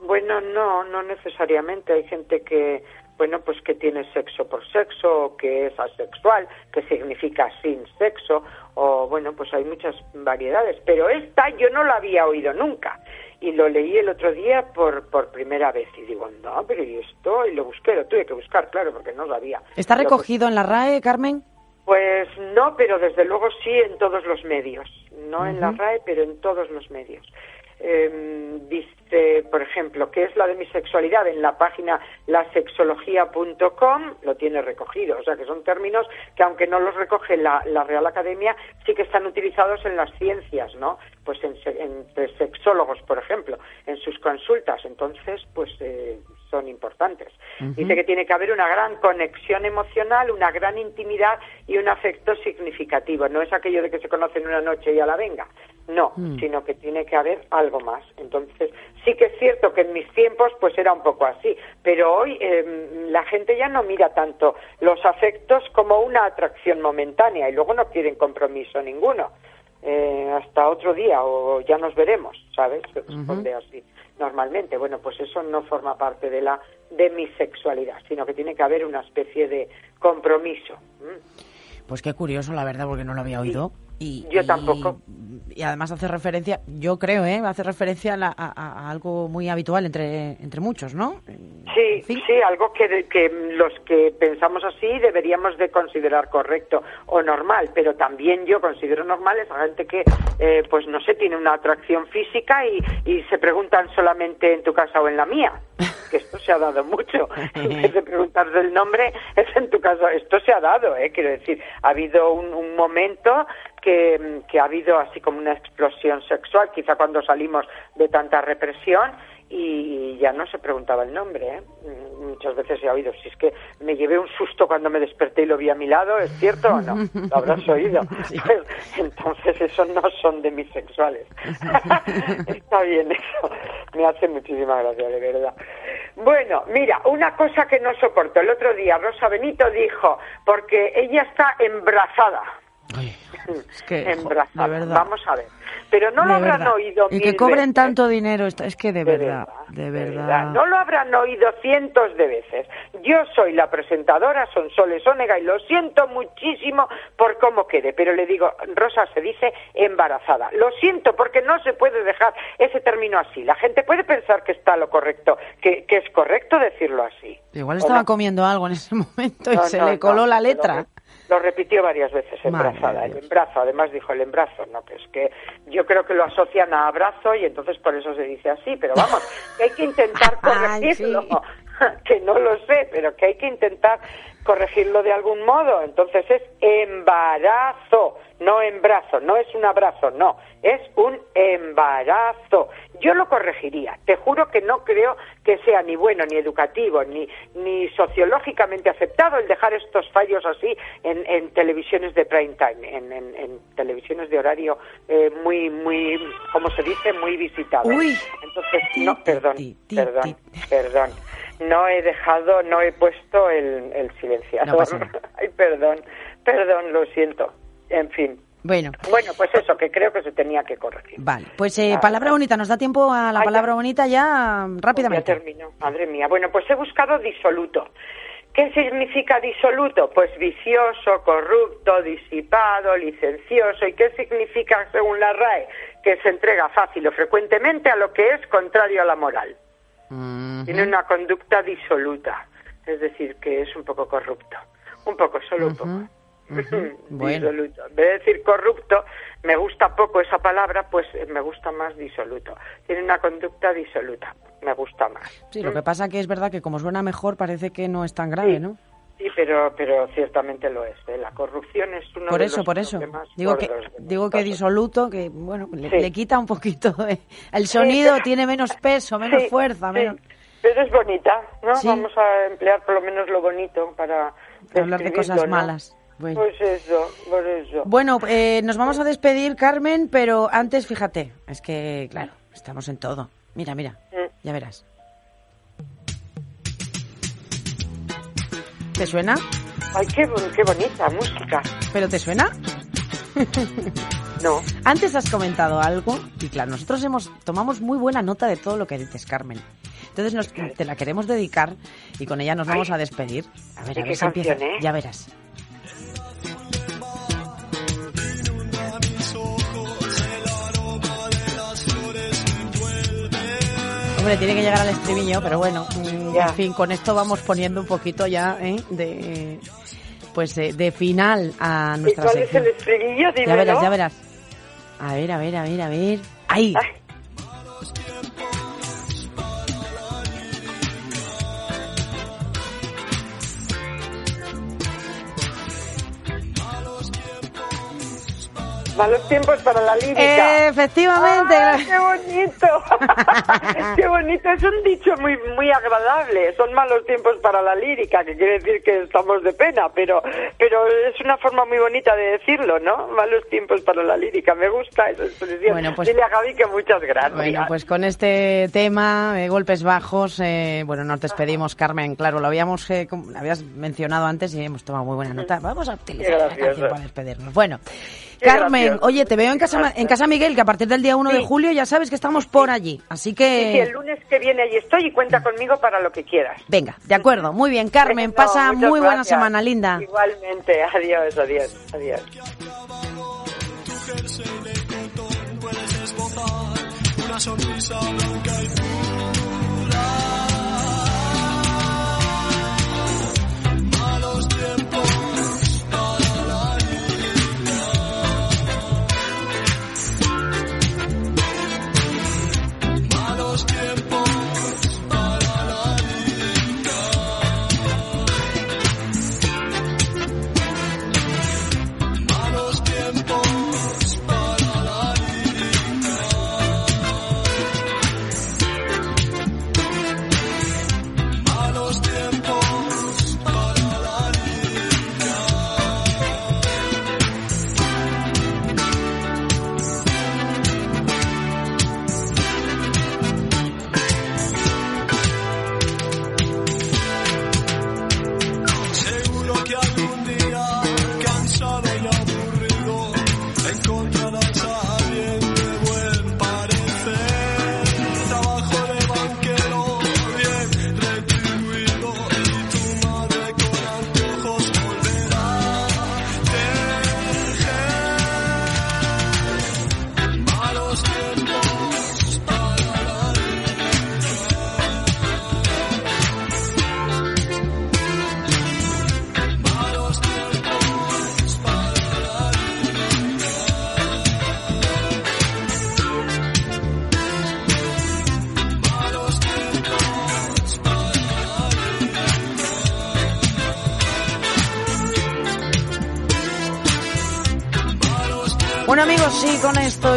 Bueno, no, no necesariamente. Hay gente que, bueno, pues que tiene sexo por sexo, o que es asexual, que significa sin sexo, o bueno, pues hay muchas variedades. Pero esta yo no la había oído nunca. Y lo leí el otro día por, por primera vez. Y digo, no, pero ¿y esto? Y lo busqué, lo tuve que buscar, claro, porque no sabía. ¿Está recogido en la RAE, Carmen? pues no, pero desde luego sí en todos los medios. No en la. RAE, pero en todos los medios. Eh, dice, por ejemplo, ¿qué es la demisexualidad? En la página lasexología.com lo tiene recogido. O sea, que son términos que, aunque no los recoge la, la Real Academia, sí que están utilizados en las ciencias, ¿no? Pues en, entre sexólogos, por ejemplo, en sus consultas. Entonces, pues eh, son importantes. Dice que tiene que haber una gran conexión emocional, una gran intimidad y un afecto significativo. No es aquello de que se conocen una noche y a la venga. No, Mm. sino que tiene que haber algo más. Entonces, sí que es cierto que en mis tiempos pues era un poco así, pero hoy eh, la gente ya no mira tanto los afectos como una atracción momentánea y luego no quieren compromiso ninguno. Eh, hasta otro día o ya nos veremos, ¿sabes? Se responde así normalmente. Bueno, pues eso no forma parte de la demisexualidad, sino que tiene que haber una especie de compromiso. ¿m? Pues qué curioso, la verdad, porque no lo había oído. Y, Yo tampoco. Y además hace referencia, yo creo, ¿eh? Hace referencia a, la- a- algo muy habitual entre, entre muchos, ¿no? Sí, fin. sí, algo que, que los que pensamos así deberíamos de considerar correcto o normal, pero también yo considero normal esa gente que, eh, pues no sé, tiene una atracción física y, y se preguntan solamente en tu casa o en la mía. <laughs> Que esto se ha dado mucho. En vez de preguntarse el nombre, es en tu casa. Esto se ha dado, ¿eh? Quiero decir, ha habido un, un momento que, que ha habido así como una explosión sexual, quizá cuando salimos de tanta represión y ya no se preguntaba el nombre. ¿eh? Mm, Muchas veces he oído, si es que me llevé un susto cuando me desperté y lo vi a mi lado, ¿es cierto o no? Lo habrás oído. <laughs> Pues, entonces eso no son demisexuales. <laughs> Está bien eso. Me hace muchísima gracia, de verdad. Bueno, mira, una cosa que no soporto. El otro día Rosa Benito dijo, porque ella está embarazada. Ay, es que, de verdad. Vamos a ver. Pero no lo habrán verdad. oído Y que cobren veces. tanto dinero, es que de, De verdad, de verdad. No lo habrán oído cientos de veces. Yo soy la presentadora Sonsoles Onega y lo siento muchísimo por cómo quede, pero le digo, Rosa se dice embarazada. Lo siento porque no se puede dejar ese término así. La gente puede pensar que está lo correcto, que, que es correcto decirlo así. Igual ¿O estaba no? comiendo algo en ese <laughs> momento y No, se no, le coló la letra. Lo, repitió varias veces, de el embrazo, además dijo el embrazo, no, que es que yo creo que lo asocian a abrazo y entonces por eso se dice así, pero vamos, que hay que intentar <laughs> Ay, corregirlo, sí. <laughs> que no lo sé, pero que hay que intentar corregirlo de algún modo, entonces es embarazo, no embrazo, no es un abrazo, no, es un embarazo. Yo lo corregiría, te juro que no creo que sea ni bueno, ni educativo, ni, ni sociológicamente aceptado el dejar estos fallos así en, en televisiones de prime time, en, en- en televisiones de horario eh, muy, muy, ¿cómo se dice? Muy visitadas. Uy. Entonces, no, perdón, perdón, perdón. No he dejado, no he puesto el, el silenciador. No. <laughs> Ay, perdón, perdón, lo siento. En fin. Bueno, Bueno, pues eso, que creo que se tenía que corregir. vale. Pues eh, palabra bonita, ¿nos da tiempo a la Ay, ya. palabra bonita ya mm, Ya rápidamente? termino, madre mía. Bueno, pues he buscado disoluto. ¿Qué significa disoluto? Pues vicioso, corrupto, disipado, licencioso. ¿Y qué significa, según la RAE? Que se entrega fácil o frecuentemente a lo que es contrario a la moral. Mm, Tiene una conducta disoluta, es decir, que es un poco corrupto. Un poco, solo un poco. <laughs> Bueno. Disoluto. En vez de decir corrupto, me gusta poco esa palabra, pues eh, me gusta más disoluto. Tiene una conducta disoluta, me gusta más. Sí, lo que pasa que es verdad que como suena mejor parece que no es tan grave, Sí. ¿no? Sí, pero, pero ciertamente lo es. ¿eh? La corrupción es uno Por de eso, los por eso. Digo que, de digo que disoluto, que bueno, le, Sí. le quita un poquito. eh, <laughs> El sonido pero- tiene menos peso, menos fuerza, menos. Pero es bonita, ¿no? Vamos a emplear por lo menos lo bonito para Hablar de cosas ¿no? malas. Bueno. Pues eso, por eso. Bueno, eh, nos vamos a despedir, Carmen, pero antes, fíjate, es que, claro, estamos en todo. Mira, mira, Mm. ya verás. ¿Te suena? Ay, qué, qué bonita música. ¿Pero te suena? No. Antes has comentado algo y claro, nosotros hemos tomamos muy buena nota de todo lo que dices, Carmen. Entonces nos, te la queremos dedicar y con ella nos vamos a despedir. A ver, ¿De a ver si empieza. eh? Ya verás. Hombre, tiene que llegar al estribillo, pero bueno, mm, Ya. en fin, con esto vamos poniendo un poquito ya ¿eh? de pues de, de final a ¿Y nuestra es el estribillo? Ya verás, ya verás. A ver, a ver, a ver, a ver. ¡Ahí! Ay, Malos tiempos para la lírica. Efectivamente. ¡Ah, ¡Qué bonito! <laughs> ¡Qué bonito! Es un dicho muy muy agradable. Son malos tiempos para la lírica, que quiere decir que estamos de pena, pero pero es una forma muy bonita de decirlo, ¿no? Malos tiempos para la lírica. Me gusta esa expresión. Bueno, pues- Dile a que muchas gracias. Bueno, pues con este tema de golpes bajos, eh, bueno, nos despedimos, Carmen. Claro, lo habíamos, eh, lo habías mencionado antes y hemos tomado muy buena nota. Vamos a utilizar la canción para despedirnos. Bueno, Carmen, oye, te veo en casa, en casa Miguel, que a partir del día 1 de julio ya sabes que estamos por allí. Así Sí, sí, el que, lunes que viene ahí estoy y cuenta conmigo para lo que quieras. venga, de acuerdo. Muy bien, Carmen, pasa muy buena gracias. semana, linda. Igualmente, adiós, adiós, adiós.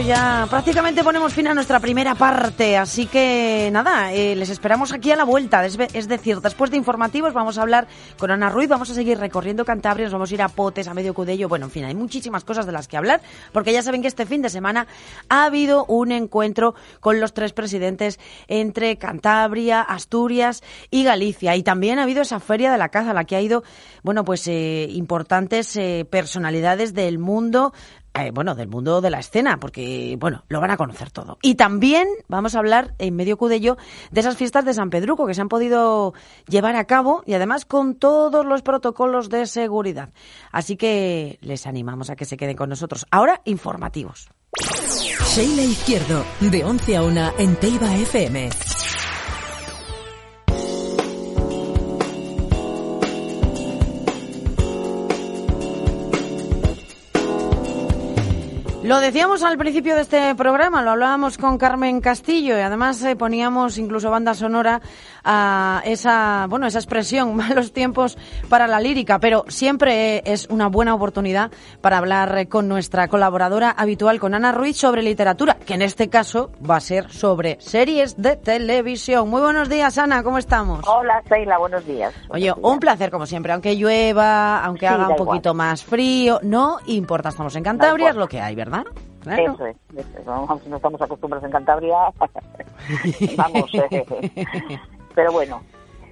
Ya prácticamente ponemos fin a nuestra primera parte, así que nada, eh, les esperamos aquí a la vuelta, es decir, después de informativos vamos a hablar con Ana Ruiz, vamos a seguir recorriendo Cantabria, nos vamos a ir a Potes, a Medio Cudello, bueno, en fin, hay muchísimas cosas de las que hablar, porque ya saben que este fin de semana ha habido un encuentro con los tres presidentes entre Cantabria, Asturias y Galicia, y también ha habido esa feria de la caza a la que ha ido, bueno, pues eh, importantes eh, personalidades del mundo eh, bueno, del mundo de la escena, porque, bueno, lo van a conocer todo. Y también vamos a hablar en medio cudello de esas fiestas de San Pedruco que se han podido llevar a cabo y además con todos los protocolos de seguridad. Así que les animamos a que se queden con nosotros. Ahora, informativos. Sheila Izquierdo, de 11 a 1 en FM. Lo decíamos al principio de este programa, lo hablábamos con Carmen Castillo y además eh, poníamos incluso banda sonora a esa, bueno, esa expresión, <laughs> malos tiempos para la lírica, pero siempre es una buena oportunidad para hablar con nuestra colaboradora habitual, con Ana Ruiz, sobre literatura, que en este caso va a ser sobre series de televisión. Muy buenos días, Ana, ¿cómo estamos? Hola, Seila, buenos días. Oye, un placer como siempre, aunque llueva, aunque Sí, haga un poquito más frío, no importa, estamos en Cantabria, es lo que hay, ¿verdad? Claro. Eso es, eso es. Vamos, no estamos acostumbrados en Cantabria. <laughs> Vamos, eh, <laughs> pero bueno.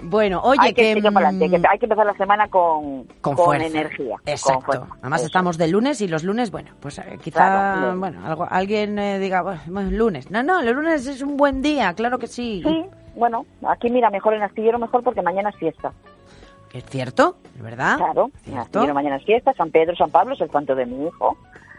Bueno, oye, hay que, que, seguir para adelante, mm, que hay que empezar la semana con, con, con fuerza. energía. con Exacto. fuerza. Además Eso. estamos de lunes y los lunes, bueno, pues eh, quizá, Claro, bueno, algo, alguien eh, diga, bueno, lunes. No, no, el lunes es un buen día, claro que sí. Sí, bueno, aquí mira, mejor en Astillero mejor porque mañana es fiesta. Es cierto, es verdad. Claro, ¿Cierto? Astillero mañana es fiesta, San Pedro, San Pablo es el santo de mi hijo.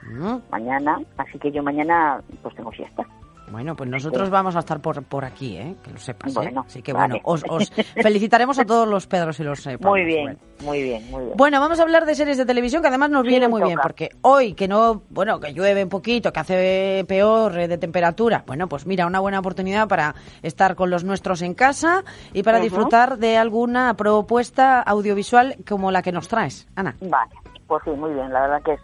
Mm, Mañana, así que yo mañana pues tengo fiesta. Bueno, pues nosotros vamos a estar por, por aquí, ¿eh? que lo sepas. ¿eh? Así que vale. bueno, os, os <laughs> felicitaremos a todos los Pedros y los eh. Muy bien, Bueno. muy bien, muy bien. Bueno, vamos a hablar de series de televisión que además nos Sí, viene muy bien porque hoy que no, bueno, que llueve un poquito, que hace peor eh, de temperatura, bueno, pues mira, una buena oportunidad para estar con los nuestros en casa y para disfrutar de alguna propuesta audiovisual como la que nos traes, Ana. Vale, pues sí, muy bien. La verdad que es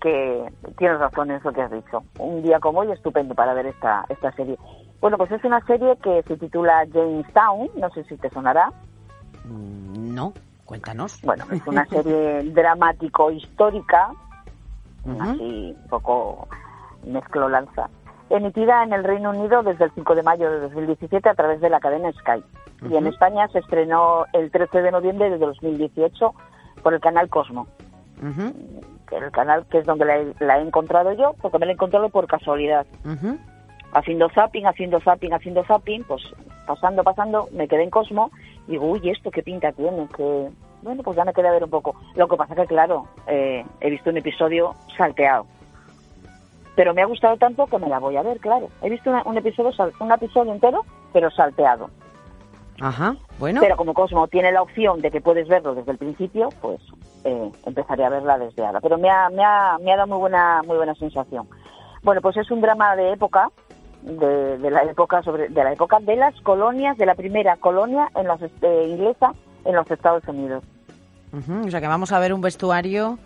que tienes razón en eso que has dicho. Un día como hoy estupendo para ver esta esta serie. Bueno, pues es una serie que se titula Jamestown, no sé si te sonará. Mm, No, cuéntanos. Bueno, es una <laughs> serie dramático-histórica, así un poco mezclolanza, emitida en el Reino Unido desde el 5 de mayo de 2017 a través de la cadena Sky. Y en. España se estrenó el 13 de noviembre de 2018 por el canal Cosmo. Ujú, que el canal que es donde la he, la he encontrado yo, porque me la he encontrado por casualidad. Haciendo zapping, haciendo zapping, haciendo zapping, pues pasando, pasando, me quedé en Cosmo y digo, uy, ¿esto qué pinta tiene? Que Bueno, pues ya me quedé a ver un poco. Lo que pasa que, claro, eh, he visto un episodio salteado. Pero me ha gustado tanto que me la voy a ver, claro. He visto una- un, episodio, un episodio entero, pero salteado. Ajá, bueno. Pero como Cosmo tiene la opción de que puedes verlo desde el principio, pues eh, empezaré a verla desde ahora. Pero me ha, me ha, me ha dado muy buena, muy buena sensación. Bueno, pues es un drama de época, de, de la época sobre, de la época de las colonias, de la primera colonia en los, eh, inglesa en los Estados Unidos. O sea que vamos a ver un vestuario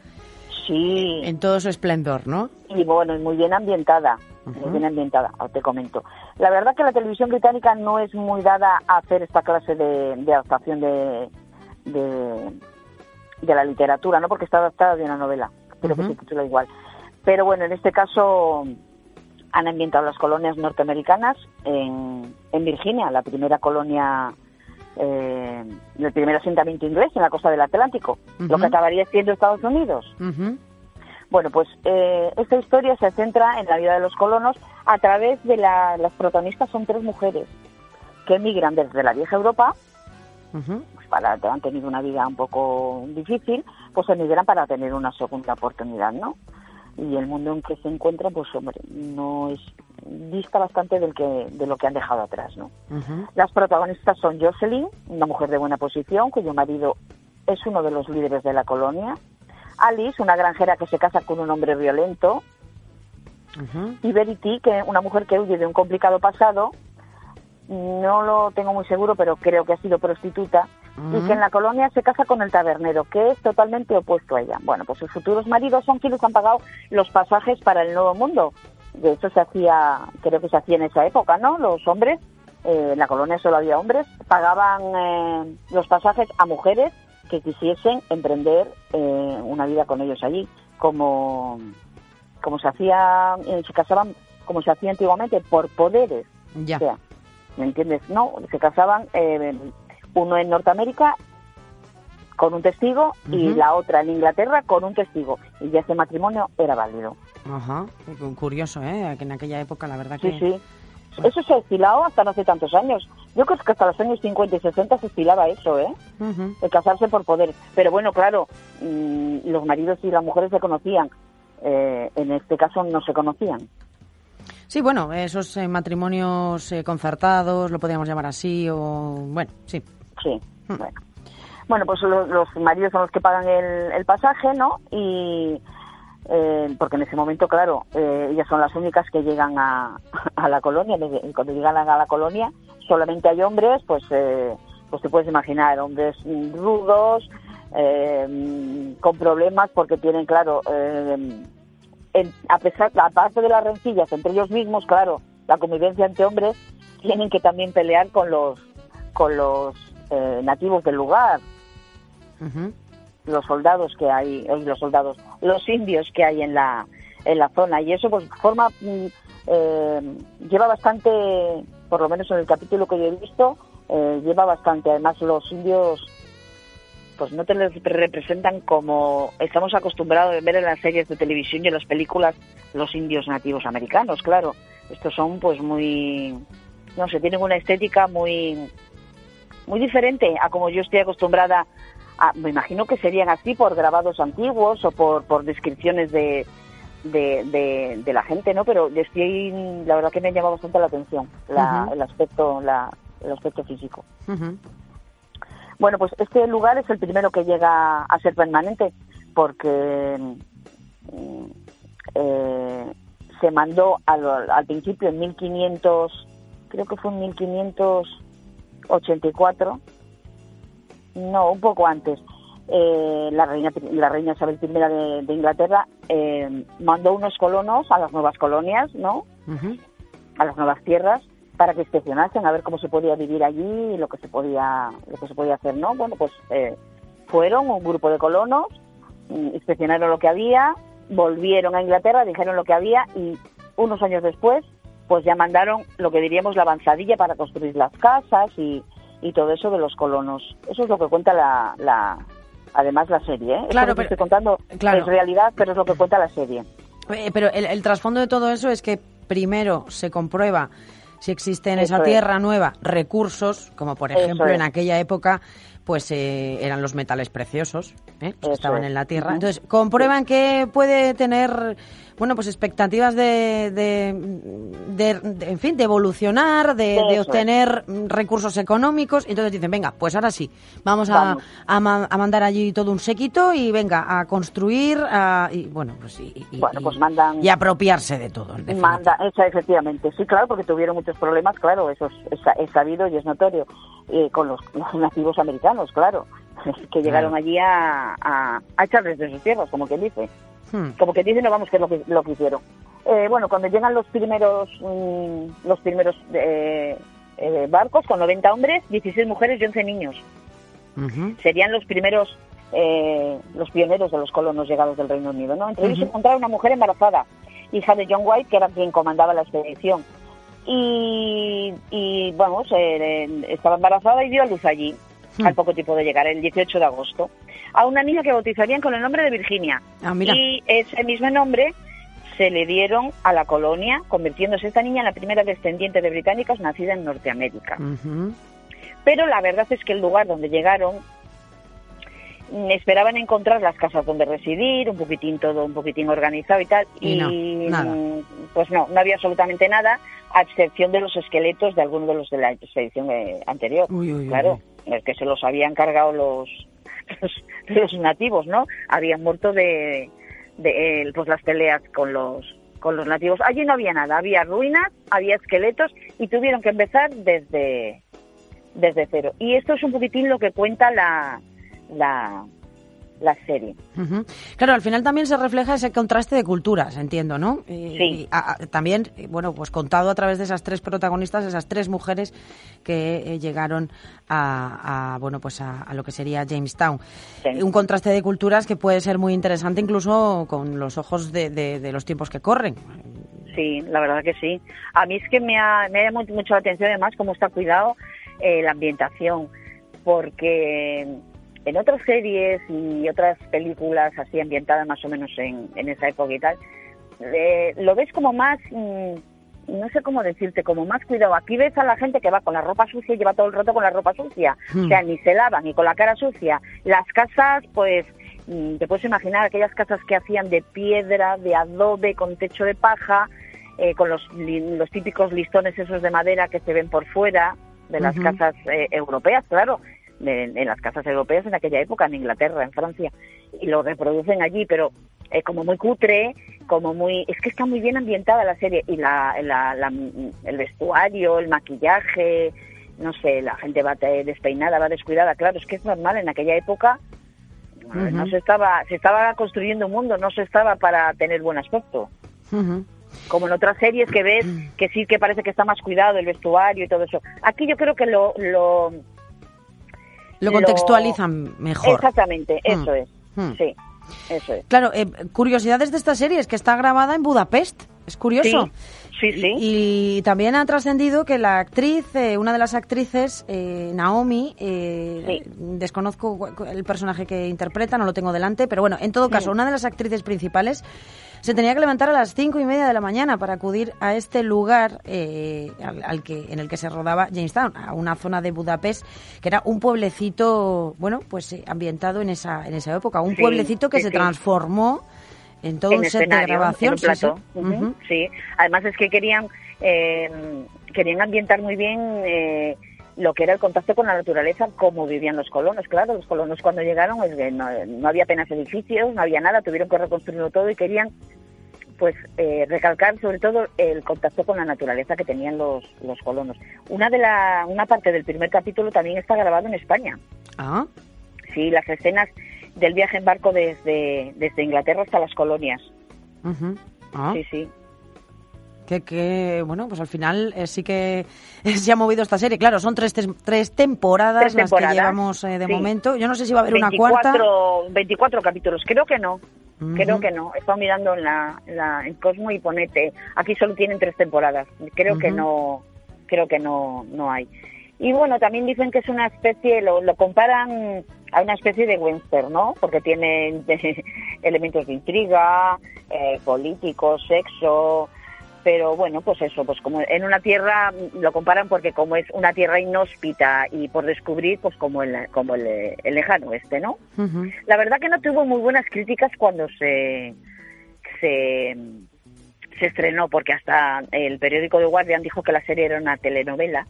Sí. en todo su esplendor, ¿no? y bueno, y muy bien ambientada, muy bien ambientada, te comento. La verdad que la televisión británica no es muy dada a hacer esta clase de, de adaptación de, de, de la literatura, ¿no? Porque está adaptada de una novela, creo Ujú. que se titula igual. Pero bueno, en este caso han ambientado las colonias norteamericanas en, en Virginia, la primera colonia, eh, el primer asentamiento inglés en la costa del Atlántico, lo que acabaría siendo Estados Unidos. Bueno, pues eh, esta historia se centra en la vida de los colonos a través de la, las protagonistas son tres mujeres que emigran desde la vieja Europa, pues para han tenido una vida un poco difícil, pues emigran para tener una segunda oportunidad, ¿no? Y el mundo en que se encuentran, pues hombre, no es dista bastante del que de lo que han dejado atrás, ¿no? Las protagonistas son Jocelyn, una mujer de buena posición, cuyo marido es uno de los líderes de la colonia. Alice, una granjera que se casa con un hombre violento. Y Verity, que una mujer que huye de un complicado pasado. No lo tengo muy seguro, pero creo que ha sido prostituta. Y que en la colonia se casa con el tabernero, que es totalmente opuesto a ella. Bueno, pues sus futuros maridos son quienes han pagado los pasajes para el nuevo mundo. De hecho, se hacía, creo que se hacía en esa época, ¿no? Los hombres, eh, en la colonia solo había hombres, pagaban eh, los pasajes a mujeres que quisiesen emprender eh, una vida con ellos allí, como, como se hacía, eh, se casaban, como se hacía antiguamente, por poderes. Ya. O sea, ¿me entiendes? No, se casaban eh, uno en Norteamérica con un testigo y la otra en Inglaterra con un testigo. Y ya ese matrimonio era válido. Ajá. Cu- Curioso, ¿eh? Que en aquella época la verdad Sí, que... sí. Eso se ha estilado hasta no hace tantos años. Yo creo que hasta los años 50 y 60 se estilaba eso, ¿eh? De casarse por poder. Pero bueno, claro, mm, los maridos y las mujeres se conocían. Eh, en este caso no se conocían. Sí, bueno, esos eh, matrimonios eh, concertados, lo podríamos llamar así, o... Bueno, sí. Sí, Mm. bueno. Bueno, pues lo- los, maridos son los que pagan el, el pasaje, ¿no? Y eh, porque en ese momento, claro, eh, ellas son las únicas que llegan a, a la colonia. Cuando llegan a la colonia, solamente hay hombres, pues, eh, pues te puedes imaginar, hombres mm, rudos, eh, mm, con problemas, porque tienen, claro, eh, en- a pesar, aparte de las rencillas entre ellos mismos, claro, la convivencia entre hombres, tienen que también pelear con los, con los eh, nativos del lugar los soldados que hay, eh, los soldados, los indios que hay en la, en la zona. Y eso pues forma, mm, eh, lleva bastante, por lo menos en el capítulo que yo he visto, eh, lleva bastante. Además los indios pues no te les representan como estamos acostumbrados a ver en las series de televisión y en las películas los indios nativos americanos, claro. Estos son pues muy, no sé, tienen una estética muy, muy diferente a como yo estoy acostumbrada a- me imagino que serían así por grabados antiguos o por, por descripciones de, de, de- de la gente, ¿no? Pero estoy, la verdad que me llama bastante la atención la- el aspecto, la, el aspecto físico. Ujú. Bueno, pues este lugar es el primero que llega a ser permanente porque mm, eh, se mandó al, al principio en 1500, creo que fue en 1584, no, un poco antes. eh, la reina la reina Isabel I de, de Inglaterra eh, mandó unos colonos a las nuevas colonias, ¿no? A las nuevas tierras para que inspeccionasen a ver cómo se podía vivir allí y lo que se podía lo que se podía hacer no bueno pues eh, fueron un grupo de colonos mm, inspeccionaron lo que había volvieron a Inglaterra dijeron lo que había y unos años después pues ya mandaron lo que diríamos la avanzadilla para construir las casas y, y todo eso de los colonos eso es lo que cuenta la, la además la serie ¿eh? Claro, pero- estoy contando claro. es realidad pero es lo que cuenta la serie Eh, pero el, el trasfondo de todo eso es que primero se comprueba si existen en Eso esa es. tierra nueva recursos, como por ejemplo es. en aquella época pues eh, eran los metales preciosos ¿eh? que estaban es. en la tierra. Entonces comprueban que puede tener bueno pues expectativas de, de, de- de- en fin de evolucionar, de, obtener recursos económicos. Y entonces dicen venga pues ahora sí vamos a, Vamos. a, ma- a mandar allí todo un séquito y venga a construir a- y bueno pues y, y- Bueno, pues mandan- y apropiarse de todo. Manda, esa, efectivamente, sí, claro, porque tuvieron muchos problemas, claro, eso es, es sabido y es notorio, eh, con los, <laughs> los nativos americanos, claro, que llegaron allí a, a, a echarles de sus tierras, como quien dice. Hmm. Como que dice, no vamos, que es lo que, lo que hicieron. Eh, bueno, cuando llegan los primeros, mm, los primeros eh, eh, barcos con 90 hombres, 16 mujeres y 11 niños serían los primeros, eh, los pioneros de los colonos llegados del Reino Unido, ¿no? Entre ellos se encontraba una mujer embarazada, hija de John White, que era quien comandaba la expedición. Y, y vamos, eh, estaba embarazada y dio a luz allí. Al poco tiempo de llegar, el 18 de agosto, a una niña que bautizarían con el nombre de Virginia. Ah, mira. Y ese mismo nombre se le dieron a la colonia, convirtiéndose esta niña en la primera descendiente de británicos nacida en Norteamérica. Pero la verdad es que el lugar donde llegaron mm, esperaban encontrar las casas donde residir, un poquitín todo, un poquitín organizado y tal. Y no, nada. mm, pues no, no había absolutamente nada, a excepción de los esqueletos de algunos de los de la expedición eh, anterior. Uy, uy, uy, que se los habían cargado los, <laughs> los, los nativos, ¿no? Habían muerto de, de eh, pues las peleas con los con los nativos. Allí no había nada, había ruinas, había esqueletos y tuvieron que empezar desde desde cero. Y esto es un poquitín lo que cuenta la la, la serie. Claro, al final también se refleja ese contraste de culturas, entiendo, ¿no? Y, Sí. y, a- a- también, eh, bueno, pues contado a través de esas tres protagonistas, esas tres mujeres que eh, llegaron a, a, bueno, pues a, a lo que sería Jamestown. Sí. Un contraste de culturas que puede ser muy interesante incluso con los ojos de, de- de los tiempos que corren. Sí, la verdad que sí. A mí es que me ha, me ha llamado mucho la atención además cómo está cuidado eh, la ambientación, porque en otras series y otras películas así ambientadas más o menos en, en esa época y tal, eh, lo ves como más, mm, no sé cómo decirte, como más cuidado. Aquí ves a la gente que va con la ropa sucia y lleva todo el rato con la ropa sucia, Hmm. o sea, ni se lavan ni con la cara sucia. Las casas, pues, mm, te puedes imaginar aquellas casas que hacían de piedra, de adobe, con techo de paja, eh, con los, los típicos listones esos de madera que se ven por fuera de las casas eh, europeas, claro, en las casas europeas en aquella época, en Inglaterra, en Francia, y lo reproducen allí, pero eh, como muy cutre, como muy... Es que está muy bien ambientada la serie y la, la- la- el vestuario, el maquillaje, no sé, la gente va despeinada, va descuidada. Claro, es que es normal, en aquella época no se estaba, se estaba construyendo un mundo, no se estaba para tener buen aspecto. Como en otras series que ves que sí que parece que está más cuidado el vestuario y todo eso. Aquí yo creo que lo... Lo, Lo contextualizan mejor. Exactamente, Mm. eso es. Mm. Sí, eso es. Claro, eh, curiosidades de esta serie es que está grabada en Budapest. Es curioso. Sí, sí. Y también ha trascendido que la actriz, eh, una de las actrices, eh, Naomi, eh, desconozco el personaje que interpreta, no lo tengo delante, pero bueno, en todo caso, una de las actrices principales se tenía que levantar a las cinco y media de la mañana para acudir a este lugar eh, al, al que, en el que se rodaba Jamestown, a una zona de Budapest que era un pueblecito, bueno, pues eh, ambientado en esa, en esa época, un Sí, pueblecito que sí, se sí. transformó en todo en un set de grabación. en un sí. Además es que querían eh, querían ambientar muy bien eh, lo que era el contacto con la naturaleza, cómo vivían los colonos. Claro, los colonos cuando llegaron es que no, no había apenas edificios, no había nada, tuvieron que reconstruirlo todo y querían pues eh, recalcar sobre todo el contacto con la naturaleza que tenían los, los colonos. Una de la una parte del primer capítulo también está grabado en España. Ah, Sí, las escenas del viaje en barco desde, desde Inglaterra hasta las colonias. Ah. Sí, sí. Que, que, bueno, pues al final eh, sí que <laughs> se ha movido esta serie. Claro, son tres, tem- tres temporadas Tres las temporadas, que llevamos eh, de sí. momento. Yo no sé si va a haber una 24, cuarta. 24 capítulos, creo que no. Creo que no. He estado mirando en, la, en, la- en Cosmo y ponete. Aquí solo tienen tres temporadas. Creo que no. Creo que no, no hay. Y bueno, también dicen que es una especie, lo, lo comparan a una especie de western, ¿no? Porque tiene <laughs> elementos de intriga, eh, políticos, sexo, pero bueno, pues eso, pues como en una tierra, lo comparan porque como es una tierra inhóspita y por descubrir, pues como el, como el, el lejano oeste, ¿no? La verdad que no tuvo muy buenas críticas cuando se, se, se estrenó, porque hasta el periódico The Guardian dijo que la serie era una telenovela,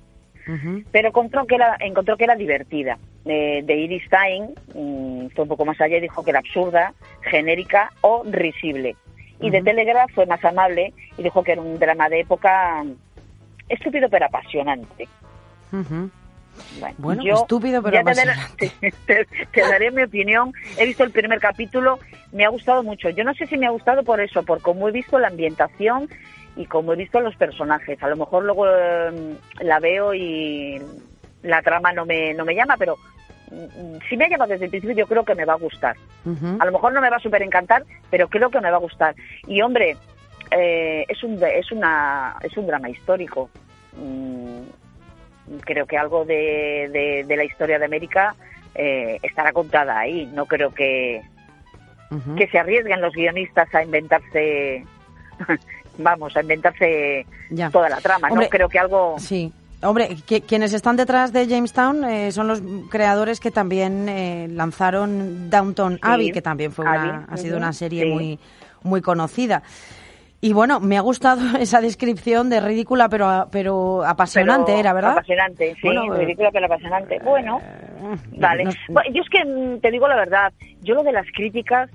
pero encontró que era, encontró que era divertida. Eh, de Iris Stein mm, fue un poco más allá y dijo que era absurda, genérica o risible. Y de. Telegraph fue más amable y dijo que era un drama de época mm, estúpido pero apasionante. Bueno, Bueno, yo estúpido, pero te, daré- apasionante. <laughs> te- te daré mi opinión. He visto el primer capítulo, me ha gustado mucho. Yo no sé si me ha gustado por eso, por cómo he visto la ambientación y cómo he visto los personajes. A lo mejor luego eh, la veo y la trama no me, no me llama, pero mm, si me ha llamado desde el principio, yo creo que me va a gustar. A lo mejor no me va a súper encantar, pero creo que me va a gustar. Y hombre, eh, es, un, es, una, es un drama histórico. Mm, creo que algo de, de, de la historia de América eh, estará contada ahí. No creo que, que se arriesguen los guionistas a inventarse, <laughs> vamos, a inventarse Ya. toda la trama. Hombre, no creo que algo... Sí. Hombre, que- quienes están detrás de Jamestown eh, son los creadores que también eh, lanzaron Downton Abbey, que también fue una, ha sido una serie sí. muy, muy conocida. Y bueno, me ha gustado <laughs> esa descripción de ridícula, pero, pero apasionante pero era, ¿verdad? Apasionante, sí, Bueno, eh, ridícula pero apasionante. Bueno, Vale. no- Bueno, yo es que mm, te digo la verdad, yo lo de las críticas,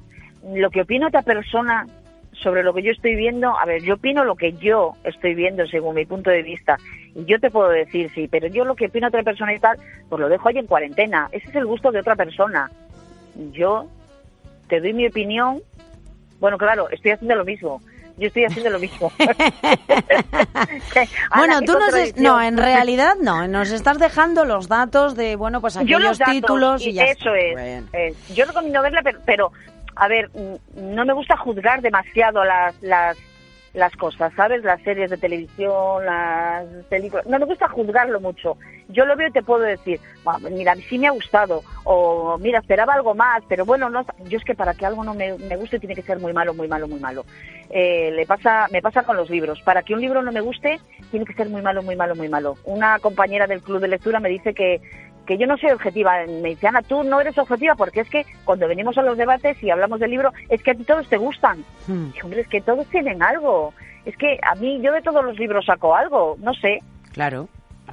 lo que opina otra persona sobre lo que yo estoy viendo, a ver, yo opino lo que yo estoy viendo según mi punto de vista. Y yo te puedo decir, sí, pero yo lo que opina otra persona y tal, pues lo dejo ahí en cuarentena. Ese es el gusto de otra persona. Yo te doy mi opinión. Bueno, claro, estoy haciendo lo mismo. Yo estoy haciendo lo mismo. <laughs> Bueno, tú nos... es-. No, en realidad no. Nos estás dejando los datos de, bueno, pues yo aquellos los datos, títulos y, ya eso está. es, es. Yo recomiendo verla, pero, pero, a ver, mm, no me gusta juzgar demasiado las, las, las cosas, ¿sabes? Las series de televisión, las películas. No me gusta juzgarlo mucho. Yo lo veo y te puedo decir, "Bueno, mira, sí me ha gustado, o mira, esperaba algo más, pero bueno, no, yo es que para que algo no me, me guste tiene que ser muy malo, muy malo, muy malo. Eh, le pasa, me pasa con los libros. Para que un libro no me guste, tiene que ser muy malo, muy malo, muy malo. Una compañera del club de lectura me dice que que yo no soy objetiva. Me dice, Ana, tú no eres objetiva porque es que cuando venimos a los debates y hablamos del libro, es que a ti todos te gustan. Hmm. Y, hombre, es que todos tienen algo. Es que a mí, yo de todos los libros saco algo, no sé. Claro.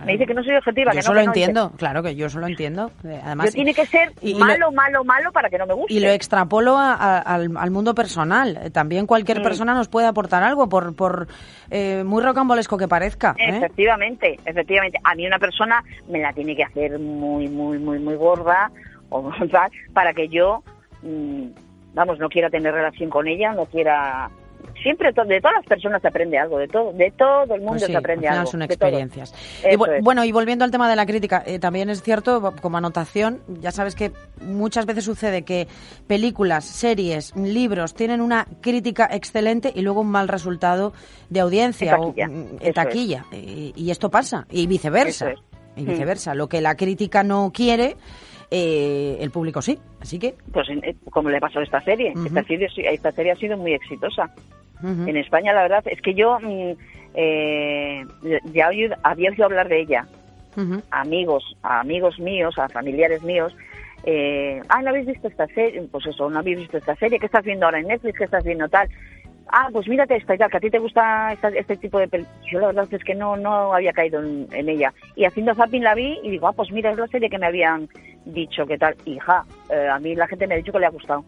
Me dice que no soy objetiva, Yo que eso no, lo que no, dice, entiendo, claro que yo eso lo entiendo. Eh, Además, Yo tiene que ser y- y lo- malo, malo, malo para que no me guste. Y lo extrapolo a- a- al, al mundo personal. También cualquier Mm. persona nos puede aportar algo, por, por eh, muy rocambolesco que parezca. ¿eh? Efectivamente, efectivamente. A mí una persona me la tiene que hacer muy, muy, muy, muy gorda o <laughs> para que yo, mm, vamos, no quiera tener relación con ella, no quiera... Siempre, de todas las personas se aprende algo, de todo, de todo el mundo Pues sí, se aprende al final algo. son experiencias. Y es. Bueno, y volviendo al tema de la crítica, eh, también es cierto, como anotación, ya sabes que muchas veces sucede que películas, series, libros tienen una crítica excelente y luego un mal resultado de audiencia En taquilla, o mm, en es. taquilla. Y, y esto pasa, y viceversa. Es. Y Mm. viceversa. Lo que la crítica no quiere, eh, el público sí. Así que. Pues eh, como le pasó a esta serie. Esta, serie esta serie ha sido muy exitosa. En España, la verdad, es que yo mm, eh, ya oí- había oído hablar de ella. Ujú. amigos, a amigos míos, a familiares míos, eh, ah, ¿no habéis visto esta serie? Pues eso, ¿no habéis visto esta serie? ¿Qué estás viendo ahora en Netflix? ¿Qué estás viendo tal? Ah, pues mírate esta y tal, que a ti te gusta esta- este tipo de películas. Yo la verdad es que no, no había caído en, en ella. Y haciendo zapping la vi y digo, ah, pues mira, es la serie que me habían dicho, ¿qué tal? Hija, eh, a mí la gente me ha dicho que le ha gustado.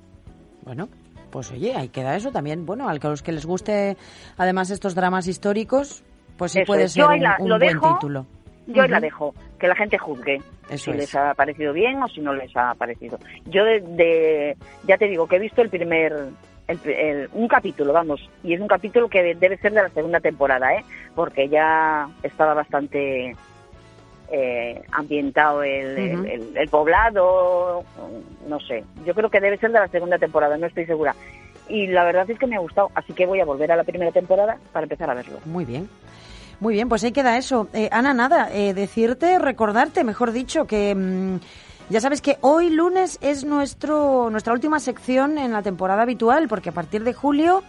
Bueno, pues oye, ahí queda eso también. Bueno, a los que les guste además estos dramas históricos, pues sí Eso puede es. ser un, la- un lo buen dejo, título. Yo ahí la dejo, que la gente juzgue Eso si es. les ha parecido bien o si no les ha parecido. Yo de, de- ya te digo que he visto el primer, el- el- un capítulo, vamos, y es un capítulo que de- debe ser de la segunda temporada, ¿eh? Porque ya estaba bastante eh, ambientado el poblado, no sé. Yo creo que debe ser de la segunda temporada, no estoy segura. Y la verdad es que me ha gustado, así que voy a volver a la primera temporada para empezar a verlo. Muy bien. Muy bien, pues ahí queda eso. Eh, Ana, nada, eh, decirte, recordarte, mejor dicho, que mm, ya sabes que hoy lunes es nuestro nuestra última sección en la temporada habitual, porque a partir de julio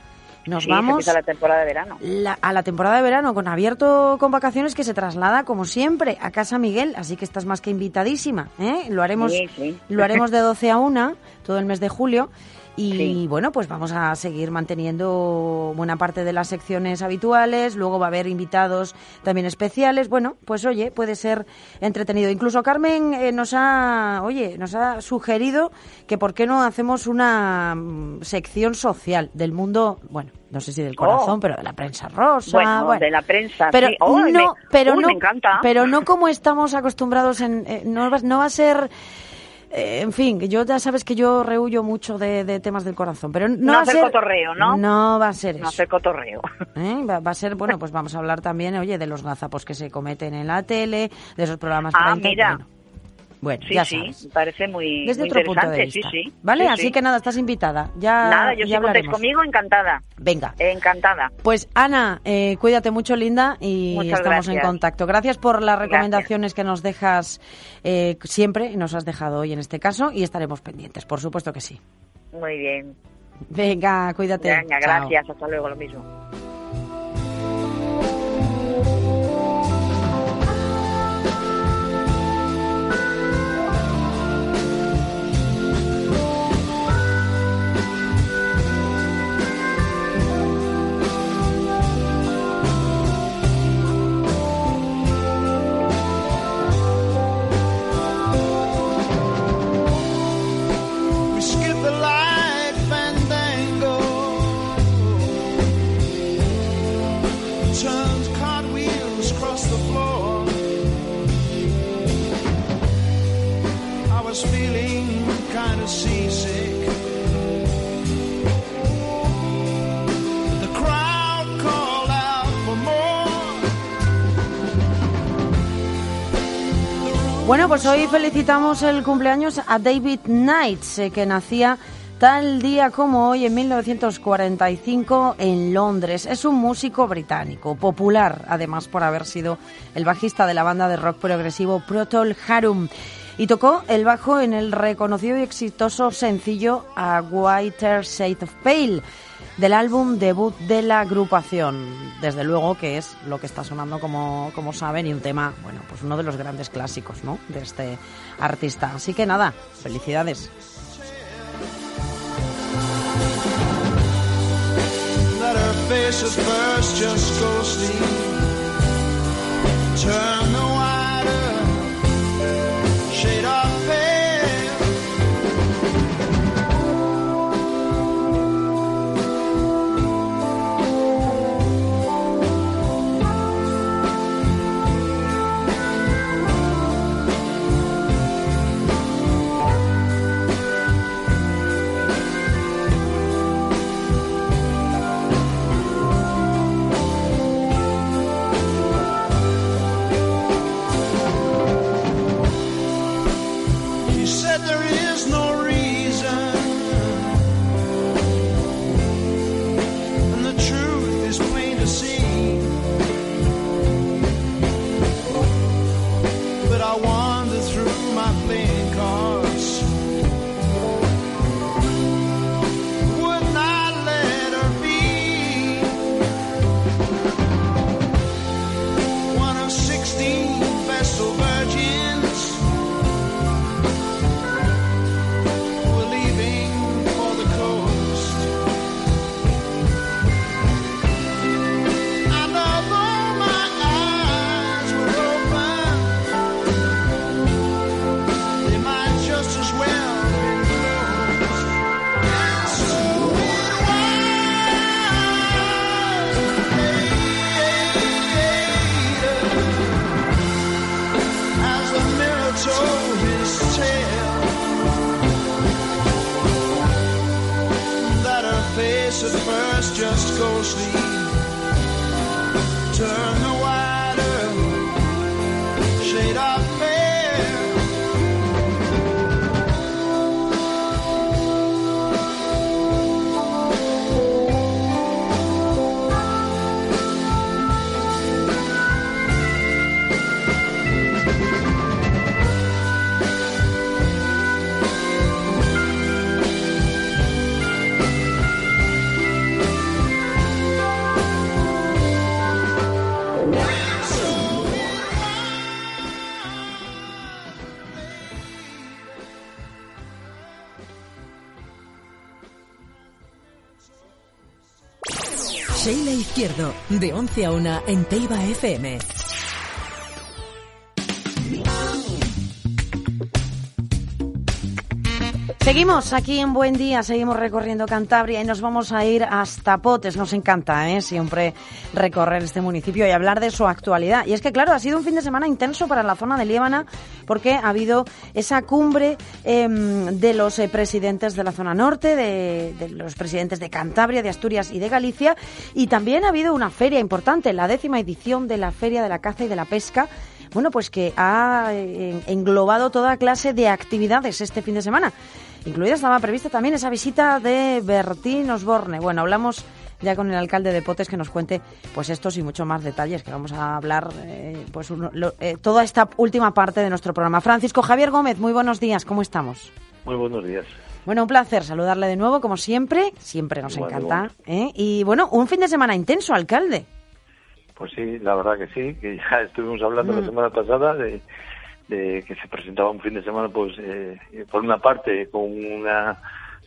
nos Sí, vamos empieza la temporada de verano. la- a la temporada de verano con abierto con vacaciones que se traslada como siempre a casa Miguel, así que estás más que invitadísima, ¿eh? Lo haremos Sí, sí. lo haremos de 12 a 1 todo el mes de julio y Sí. bueno, pues vamos a seguir manteniendo buena parte de las secciones habituales, luego va a haber invitados también especiales, bueno, pues oye, puede ser entretenido. Incluso Carmen eh, nos ha, oye, nos ha sugerido que por qué no hacemos una mm, sección social del mundo, bueno, no sé si del corazón, Oh. pero de la prensa rosa, Bueno, bueno. de la prensa, pero sí. Oh, no, me- pero uy, no, me encanta. pero no como estamos acostumbrados en, eh, no, va, no va a ser eh, en fin, yo ya sabes que yo rehuyo mucho de, de temas del corazón, pero no, No va a ser cotorreo, ¿no? No va a ser No eso. hacer cotorreo. <laughs> ¿eh? Va, va a ser, bueno, pues vamos a hablar también, oye, de los gazapos que se cometen en la tele, de esos programas Ah, mira. Bueno, Bueno, Sí, ya sí, sabes. me parece muy, Desde muy otro punto de interesante, vista. sí, sí. ¿Vale? Sí, Así sí. que nada, estás invitada. Ya, Nada, yo ya si conmigo, encantada. Venga. Encantada. Pues Ana, eh, cuídate mucho, linda, y Muchas estamos en gracias. contacto. Gracias por las Gracias. recomendaciones que nos dejas eh, siempre, y nos has dejado hoy en este caso, y estaremos pendientes, por supuesto que sí. Muy bien. Venga, cuídate. Venga, Chao. gracias. Hasta luego, lo mismo. Bueno, pues hoy felicitamos el cumpleaños a David Knights, eh, que nacía tal día como hoy en 1945 en Londres. Es un músico británico, popular además por haber sido el bajista de la banda de rock progresivo Protol Harum. Y tocó el bajo en el reconocido y exitoso sencillo A Whiter Shade of Pale del álbum debut de la agrupación. Desde luego que es lo que está sonando como, como saben y un tema, bueno, pues uno de los grandes clásicos, ¿no? De este artista. Así que nada, felicidades. Izquierdo, de 11 a 1 en Teiba FM. Seguimos aquí en Buen Día, seguimos recorriendo Cantabria y nos vamos a ir hasta Potes. Nos encanta ¿eh? siempre recorrer este municipio y hablar de su actualidad. Y es que, claro, ha sido un fin de semana intenso para la zona de Líbana porque ha habido esa cumbre eh, de los eh, presidentes de la zona norte, de, los presidentes de Cantabria, de Asturias y de Galicia. Y también ha habido una feria importante, la décima edición de la Feria de la Caza y de la Pesca bueno, pues que ha eh, englobado toda clase de actividades este fin de semana. Incluida estaba prevista también esa visita de Bertín Osborne. Bueno, hablamos ya con el alcalde de Potes que nos cuente pues estos y muchos más detalles que vamos a hablar eh, pues uno, lo, eh, toda esta última parte de nuestro programa. Francisco Javier Gómez, muy buenos días, ¿cómo estamos? Muy buenos días. Bueno, un placer saludarle de nuevo, como siempre, siempre nos Igual, encanta. ¿eh? Y bueno, un fin de semana intenso, alcalde. Pues sí, la verdad que sí, que ya <laughs> estuvimos hablando Mm. la semana pasada de, de que se presentaba un fin de semana, pues eh, por una parte con una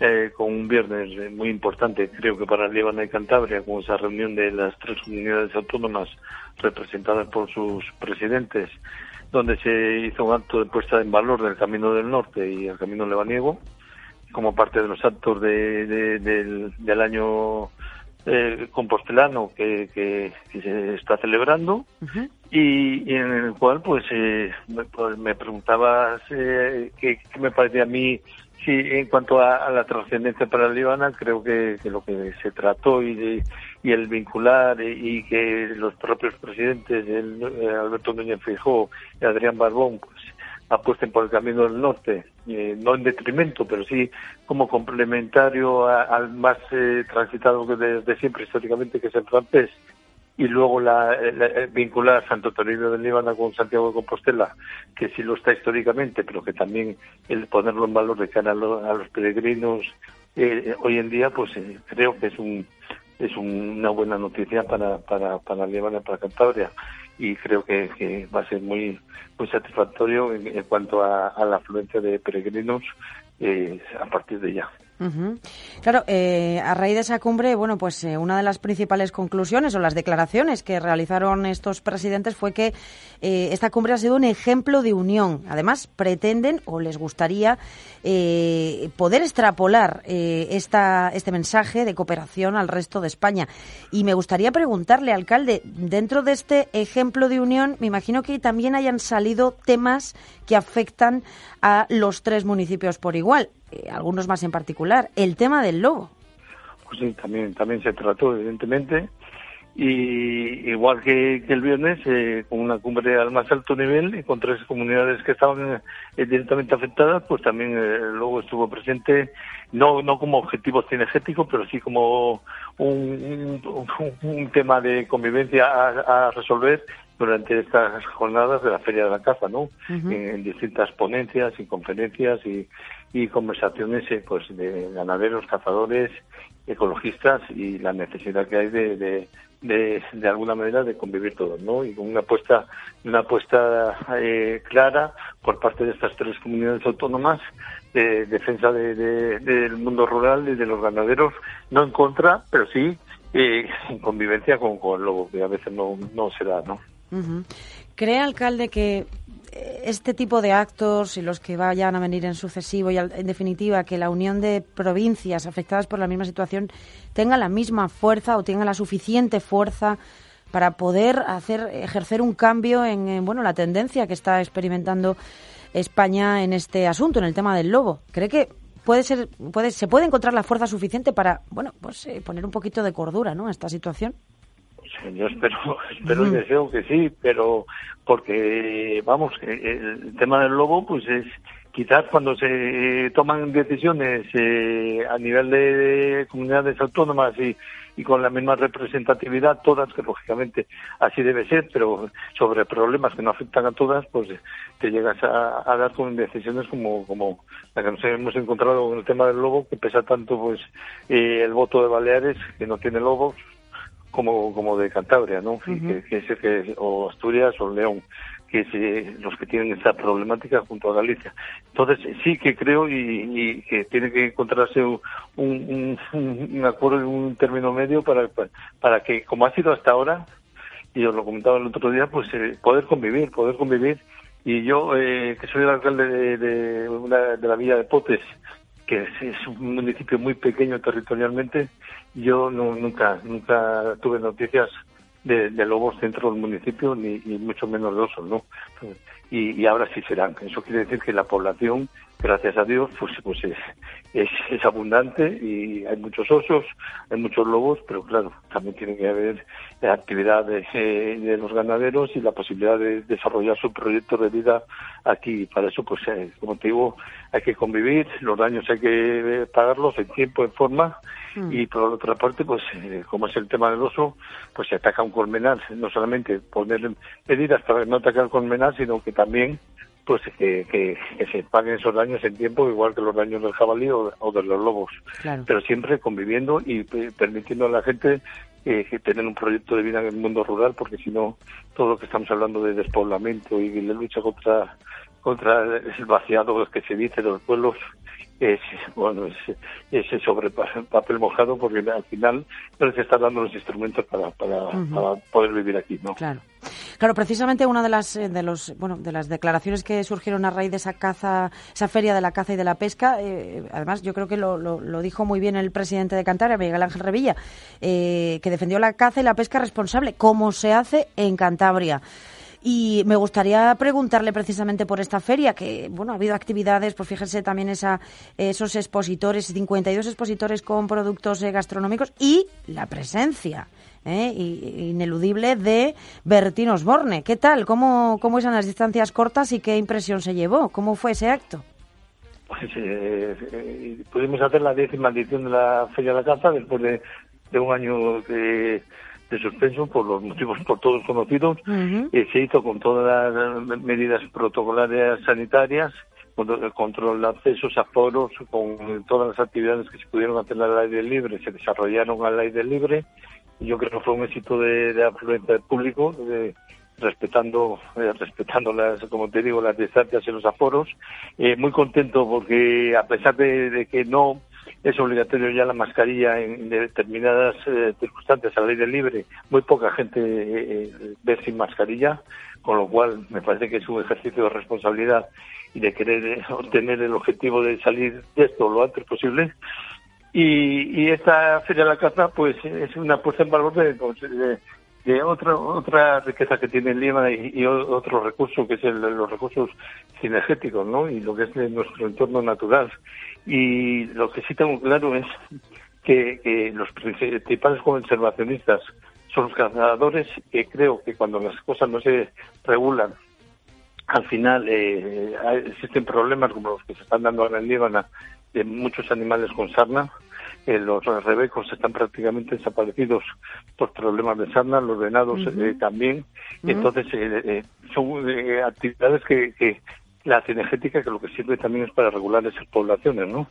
eh, con un viernes muy importante, creo que para Líbano y Cantabria, con esa reunión de las tres comunidades autónomas representadas por sus presidentes, donde se hizo un acto de puesta en valor del Camino del Norte y el Camino Lebaniego, como parte de los actos de, de- del, del año eh, compostelano que, que- que se está celebrando y, y en el cual pues, eh, me, pues, me preguntabas eh, qué, me parecía a mí sí, en cuanto a, a la trascendencia para Líbana creo que, que lo que se trató y, de- y el vincular y, y que los propios presidentes el, eh, Alberto Núñez Feijóo y Adrián Barbón pues apuesten por el camino del norte, eh, no en detrimento, pero sí como complementario al más eh, transitado desde siempre históricamente, que es el francés, y luego la, eh, vincular Santo Toribio del Líbano con Santiago de Compostela, que sí lo está históricamente, pero que también el ponerlo en valor de cara a, lo- a los peregrinos eh, hoy en día, pues eh, creo que es un es un- una buena noticia para para para Líbano para Cantabria y creo que, que va a ser muy muy satisfactorio en, en cuanto a, a la afluencia de peregrinos eh, a partir de ya. Claro, eh, a raíz de esa cumbre, bueno, pues eh, una de las principales conclusiones o las declaraciones que realizaron estos presidentes fue que eh, esta cumbre ha sido un ejemplo de unión. Además, pretenden o les gustaría eh, poder extrapolar esta, este mensaje de cooperación al resto de España. Y me gustaría preguntarle, alcalde, dentro de este ejemplo de unión, me imagino que también hayan salido temas que afectan a los tres municipios por igual eh, algunos más en particular, el tema del lobo. Pues sí, también, también se trató, evidentemente. Y igual que, que el viernes, eh, con una cumbre al más alto nivel y con tres comunidades que estaban eh, directamente afectadas, pues también eh, luego estuvo presente, no, no como objetivo cinegético, pero sí como un, un, un tema de convivencia a, a resolver durante estas jornadas de la Feria de la Caza, ¿no? En, en distintas ponencias y conferencias y, y conversaciones eh, pues de ganaderos, cazadores, ecologistas y la necesidad que hay de, de, de, de alguna manera de convivir todos, ¿no? Y con una apuesta, una apuesta eh, clara por parte de estas tres comunidades autónomas de defensa de- de- del mundo rural y de los ganaderos, no en contra, pero sí eh, en convivencia con, con lobo, que a veces no, no se da, ¿no? ¿Cree, alcalde, que este tipo de actos y los que vayan a venir en sucesivo y, en definitiva, que la unión de provincias afectadas por la misma situación tenga la misma fuerza o tenga la suficiente fuerza para poder hacer ejercer un cambio en, bueno, la tendencia que está experimentando España en este asunto, en el tema del lobo? ¿Cree que puede ser, puede, se puede encontrar la fuerza suficiente para, bueno, pues eh, poner un poquito de cordura, ¿no? a esta situación. Yo espero, <laughs> espero y deseo que sí, pero porque, vamos, el tema del lobo, pues es quizás cuando se toman decisiones eh, a nivel de comunidades autónomas y, y con la misma representatividad, todas, que lógicamente así debe ser, pero sobre problemas que no afectan a todas, pues te llegas a, a dar con decisiones como, como la que nos hemos encontrado con el tema del lobo, que pesa tanto pues eh, el voto de Baleares, que no tiene lobos, como, como de Cantabria, ¿no? Y que, que es- que- o Asturias o León, que es los que tienen esta problemática junto a Galicia. Entonces, sí que creo y, y que tiene que encontrarse un, un, un- un acuerdo, un término medio para, para, para que, como ha sido hasta ahora, y os lo comentaba el otro día, pues eh, poder convivir, poder convivir. Y yo, eh, que soy el alcalde de, de, una- de la villa de Potes, que es, es un municipio muy pequeño territorialmente, yo no, nunca nunca tuve noticias de, de lobos dentro del municipio, ni, ni mucho menos de osos, ¿no? Y, y ahora sí serán. Eso quiere decir que la población, gracias a Dios, pues, pues es, es, es abundante y hay muchos osos, hay muchos lobos, pero claro, también tiene que haber actividad de, eh, de los ganaderos y la posibilidad de desarrollar su proyecto de vida aquí. Para eso, pues, eh, como te digo, hay que convivir, los daños hay que eh, pagarlos en tiempo, en forma, y por otra parte, pues como es el tema del oso, pues se ataca un colmenar, no solamente poner medidas para no atacar el colmenar, sino que también pues que, que, que se paguen esos daños en tiempo, igual que los daños del jabalí o, o de los lobos. Claro. Pero siempre conviviendo y eh, permitiendo a la gente eh, tener un proyecto de vida en el mundo rural, porque si no, todo lo que estamos hablando de despoblamiento y de lucha contra contra el vaciado que se dice de los pueblos es bueno es, es sobre pa- papel mojado porque al final no les está dando los instrumentos para, para, para poder vivir aquí no Claro. Claro, precisamente una de las eh, de los bueno de las declaraciones que surgieron a raíz de esa caza, esa feria de la caza y de la pesca, eh, además yo creo que lo, lo- lo dijo muy bien el presidente de Cantabria, Miguel Ángel Revilla, eh, que defendió la caza y la pesca responsable, como se hace en Cantabria. Y me gustaría preguntarle precisamente por esta feria, que bueno, ha habido actividades, pues fíjense también esa, esos expositores, 52 expositores con productos eh, gastronómicos y la presencia eh, ineludible de Bertín Osborne. ¿Qué tal? ¿Cómo, ¿Cómo es en las distancias cortas y qué impresión se llevó? ¿Cómo fue ese acto? pues eh, eh, pudimos hacer la décima edición de la Feria de la Caza después de, de un año de, de suspenso por los motivos por todos conocidos Eh, se hizo con todas las medidas protocolarias sanitarias, con el control de accesos, aforos, con todas las actividades que se pudieron hacer al aire libre, se desarrollaron al aire libre. Y yo creo que fue un éxito de, de afluencia del público, de- respetando, eh, respetando las, como te digo, las distancias y los aforos. Eh, muy contento porque a pesar de, de que no es obligatorio ya la mascarilla en determinadas eh, circunstancias al aire libre. Muy poca gente eh, eh, ve sin mascarilla, con lo cual me parece que es un ejercicio de responsabilidad y de querer eh, obtener el objetivo de salir de esto lo antes posible. Y, y esta Feria de la Caza, pues es una puesta en valor de, pues, de, de otra otra riqueza que tiene Lima y, y otro recurso que es el, los recursos cinegéticos, ¿no? Y lo que es de nuestro entorno natural. Y lo que sí tengo claro es que, los principales conservacionistas son los cazadores, que creo que cuando las cosas no se regulan, al final eh, hay- existen problemas como los que se están dando ahora en Líbana de muchos animales con sarna. Eh, los rebecos están prácticamente desaparecidos por problemas de sarna, los venados eh, también. Ujú. Entonces, eh, eh, son eh, actividades que, que, la cinegética que lo que sirve también es para regular esas poblaciones, ¿no?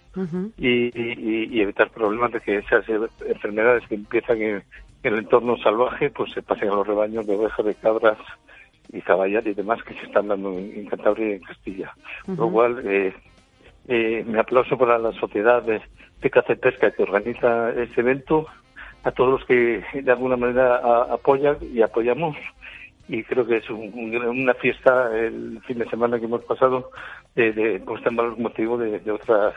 y, y- y evitar problemas de que esas enfermedades que empiezan en, en el entorno salvaje pues se pasen a los rebaños de ovejas, de cabras y caballar y demás que se están dando en, en Cantabria y en Castilla. Lo cual, eh, eh, mi aplauso para la sociedad de, de pesca que organiza este evento, a todos los que de alguna manera a- apoyan y apoyamos. Y creo que es un- un- una fiesta el fin de semana que hemos pasado de, de puesta en valor motivo de, de otro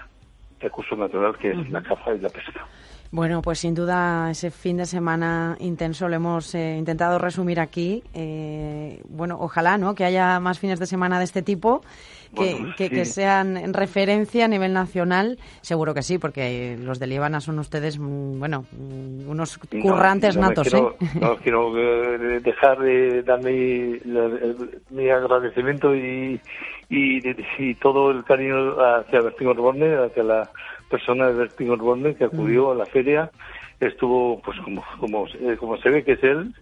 recurso natural que es la caza y la pesca. Bueno, pues sin duda ese fin de semana intenso lo hemos eh, intentado resumir aquí. Eh, bueno, ojalá, ¿no? Que haya más fines de semana de este tipo, que, Bueno, que, sí. que sean en referencia a nivel nacional. Seguro que sí, porque los de Líbana son ustedes, mm, bueno, mm, unos No, currantes no me natos, quiero, ¿eh? No quiero eh, dejar de dar mi, mi agradecimiento y, y, y todo el cariño hacia Bertín Osborne, hacia la persona de Bertín Osborne que acudió a la feria. Estuvo, pues como, como, eh, como se ve que es él,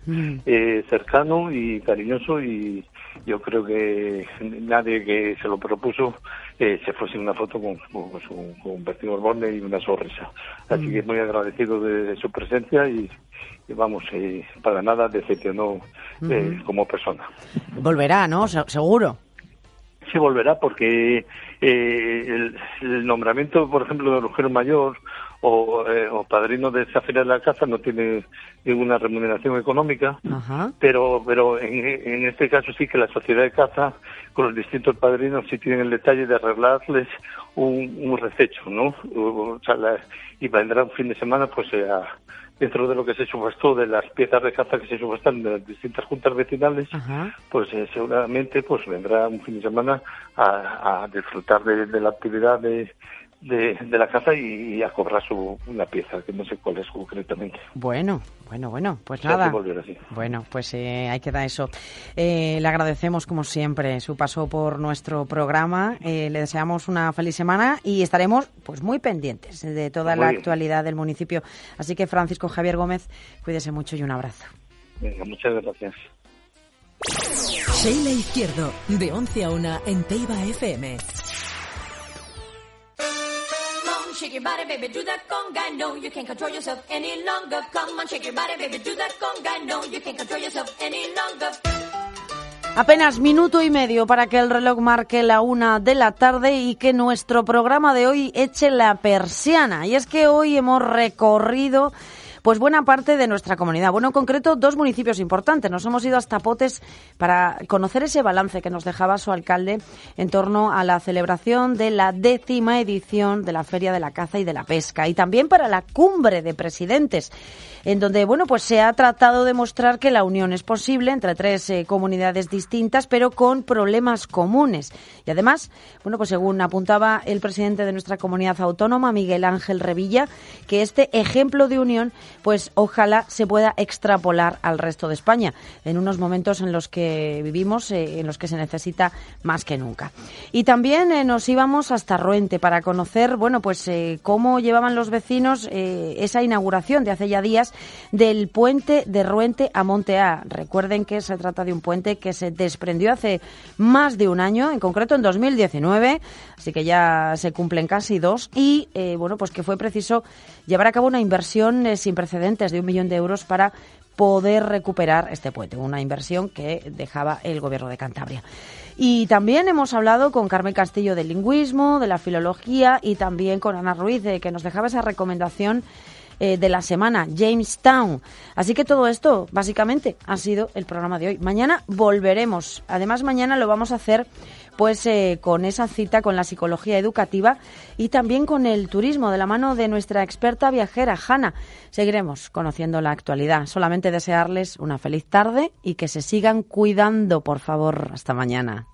eh, cercano y cariñoso y yo creo que nadie que se lo propuso eh, se fue sin una foto con, con, con, con Bertín Osborne y una sonrisa. Así Mm. que muy agradecido de, de su presencia y, y vamos, eh, para nada decepcionó eh, como persona. Volverá, ¿no? Se- seguro. Sí volverá porque eh, el, el nombramiento, por ejemplo, de Rugero Mayor o, eh, o padrino de esa feria de la caza no tiene ninguna remuneración económica. Ajá. pero pero en, en este caso sí que la sociedad de caza con los distintos padrinos sí tienen el detalle de arreglarles un, un rececho, ¿no? O sea, la- y vendrá un fin de semana pues eh, a- dentro de lo que se subastó de las piezas de caza que se subastan de las distintas juntas vecinales, pues eh, seguramente pues vendrá un fin de semana a, a disfrutar de, de la actividad de, de, de la caza y, y a cobrar su una pieza que no sé cuál es concretamente. Bueno, bueno, bueno, pues que nada. Bueno, pues eh, ahí queda eso. Eh, le agradecemos, como siempre, su paso por nuestro programa. Eh, le deseamos una feliz semana y estaremos pues muy pendientes de toda Muy la bien. actualidad del municipio. Así que, Francisco Javier Gómez, cuídese mucho y un abrazo. Venga, muchas gracias. Sheila Izquierdo, de 11 a 1 en Teiba FM. Shake your body, baby, do that conga. No, you can't control yourself any longer. Shake your body, baby, do that conga. No, you can't control yourself any longer. Apenas minuto y medio para que el reloj marque la una de la tarde y que nuestro programa de hoy eche la persiana. Y es que hoy hemos recorrido pues buena parte de nuestra comunidad. Bueno, en concreto, dos municipios importantes. Nos hemos ido hasta Potes para conocer ese balance que nos dejaba su alcalde en torno a la celebración de la décima edición de la Feria de la Caza y de la Pesca y también para la cumbre de presidentes en donde bueno pues se ha tratado de mostrar que la unión es posible entre tres eh, comunidades distintas pero con problemas comunes. Y además bueno pues según apuntaba el presidente de nuestra comunidad autónoma Miguel Ángel Revilla que este ejemplo de unión pues ojalá se pueda extrapolar al resto de España en unos momentos en los que vivimos eh, en los que se necesita más que nunca. Y también eh, nos íbamos hasta Ruente para conocer bueno pues cómo llevaban los vecinos esa inauguración de hace ya días del puente de Ruente a Monte A. Recuerden que se trata de un puente que se desprendió hace más de un año, en concreto en 2019, así que ya se cumplen casi dos, y eh, bueno, pues que fue preciso llevar a cabo una inversión eh, sin precedentes de un millón de euros para poder recuperar este puente, una inversión que dejaba el gobierno de Cantabria. Y también hemos hablado con Carmen Castillo del lingüismo, de la filología y también con Ana Ruiz, eh, que nos dejaba esa recomendación eh, de la semana, Jamestown. Así que todo esto, básicamente, ha sido el programa de hoy. Mañana volveremos. Además, mañana lo vamos a hacer pues eh, con esa cita con la psicología educativa y también con el turismo de la mano de nuestra experta viajera, Hanna. Seguiremos conociendo la actualidad. Solamente desearles una feliz tarde y que se sigan cuidando, por favor. Hasta mañana.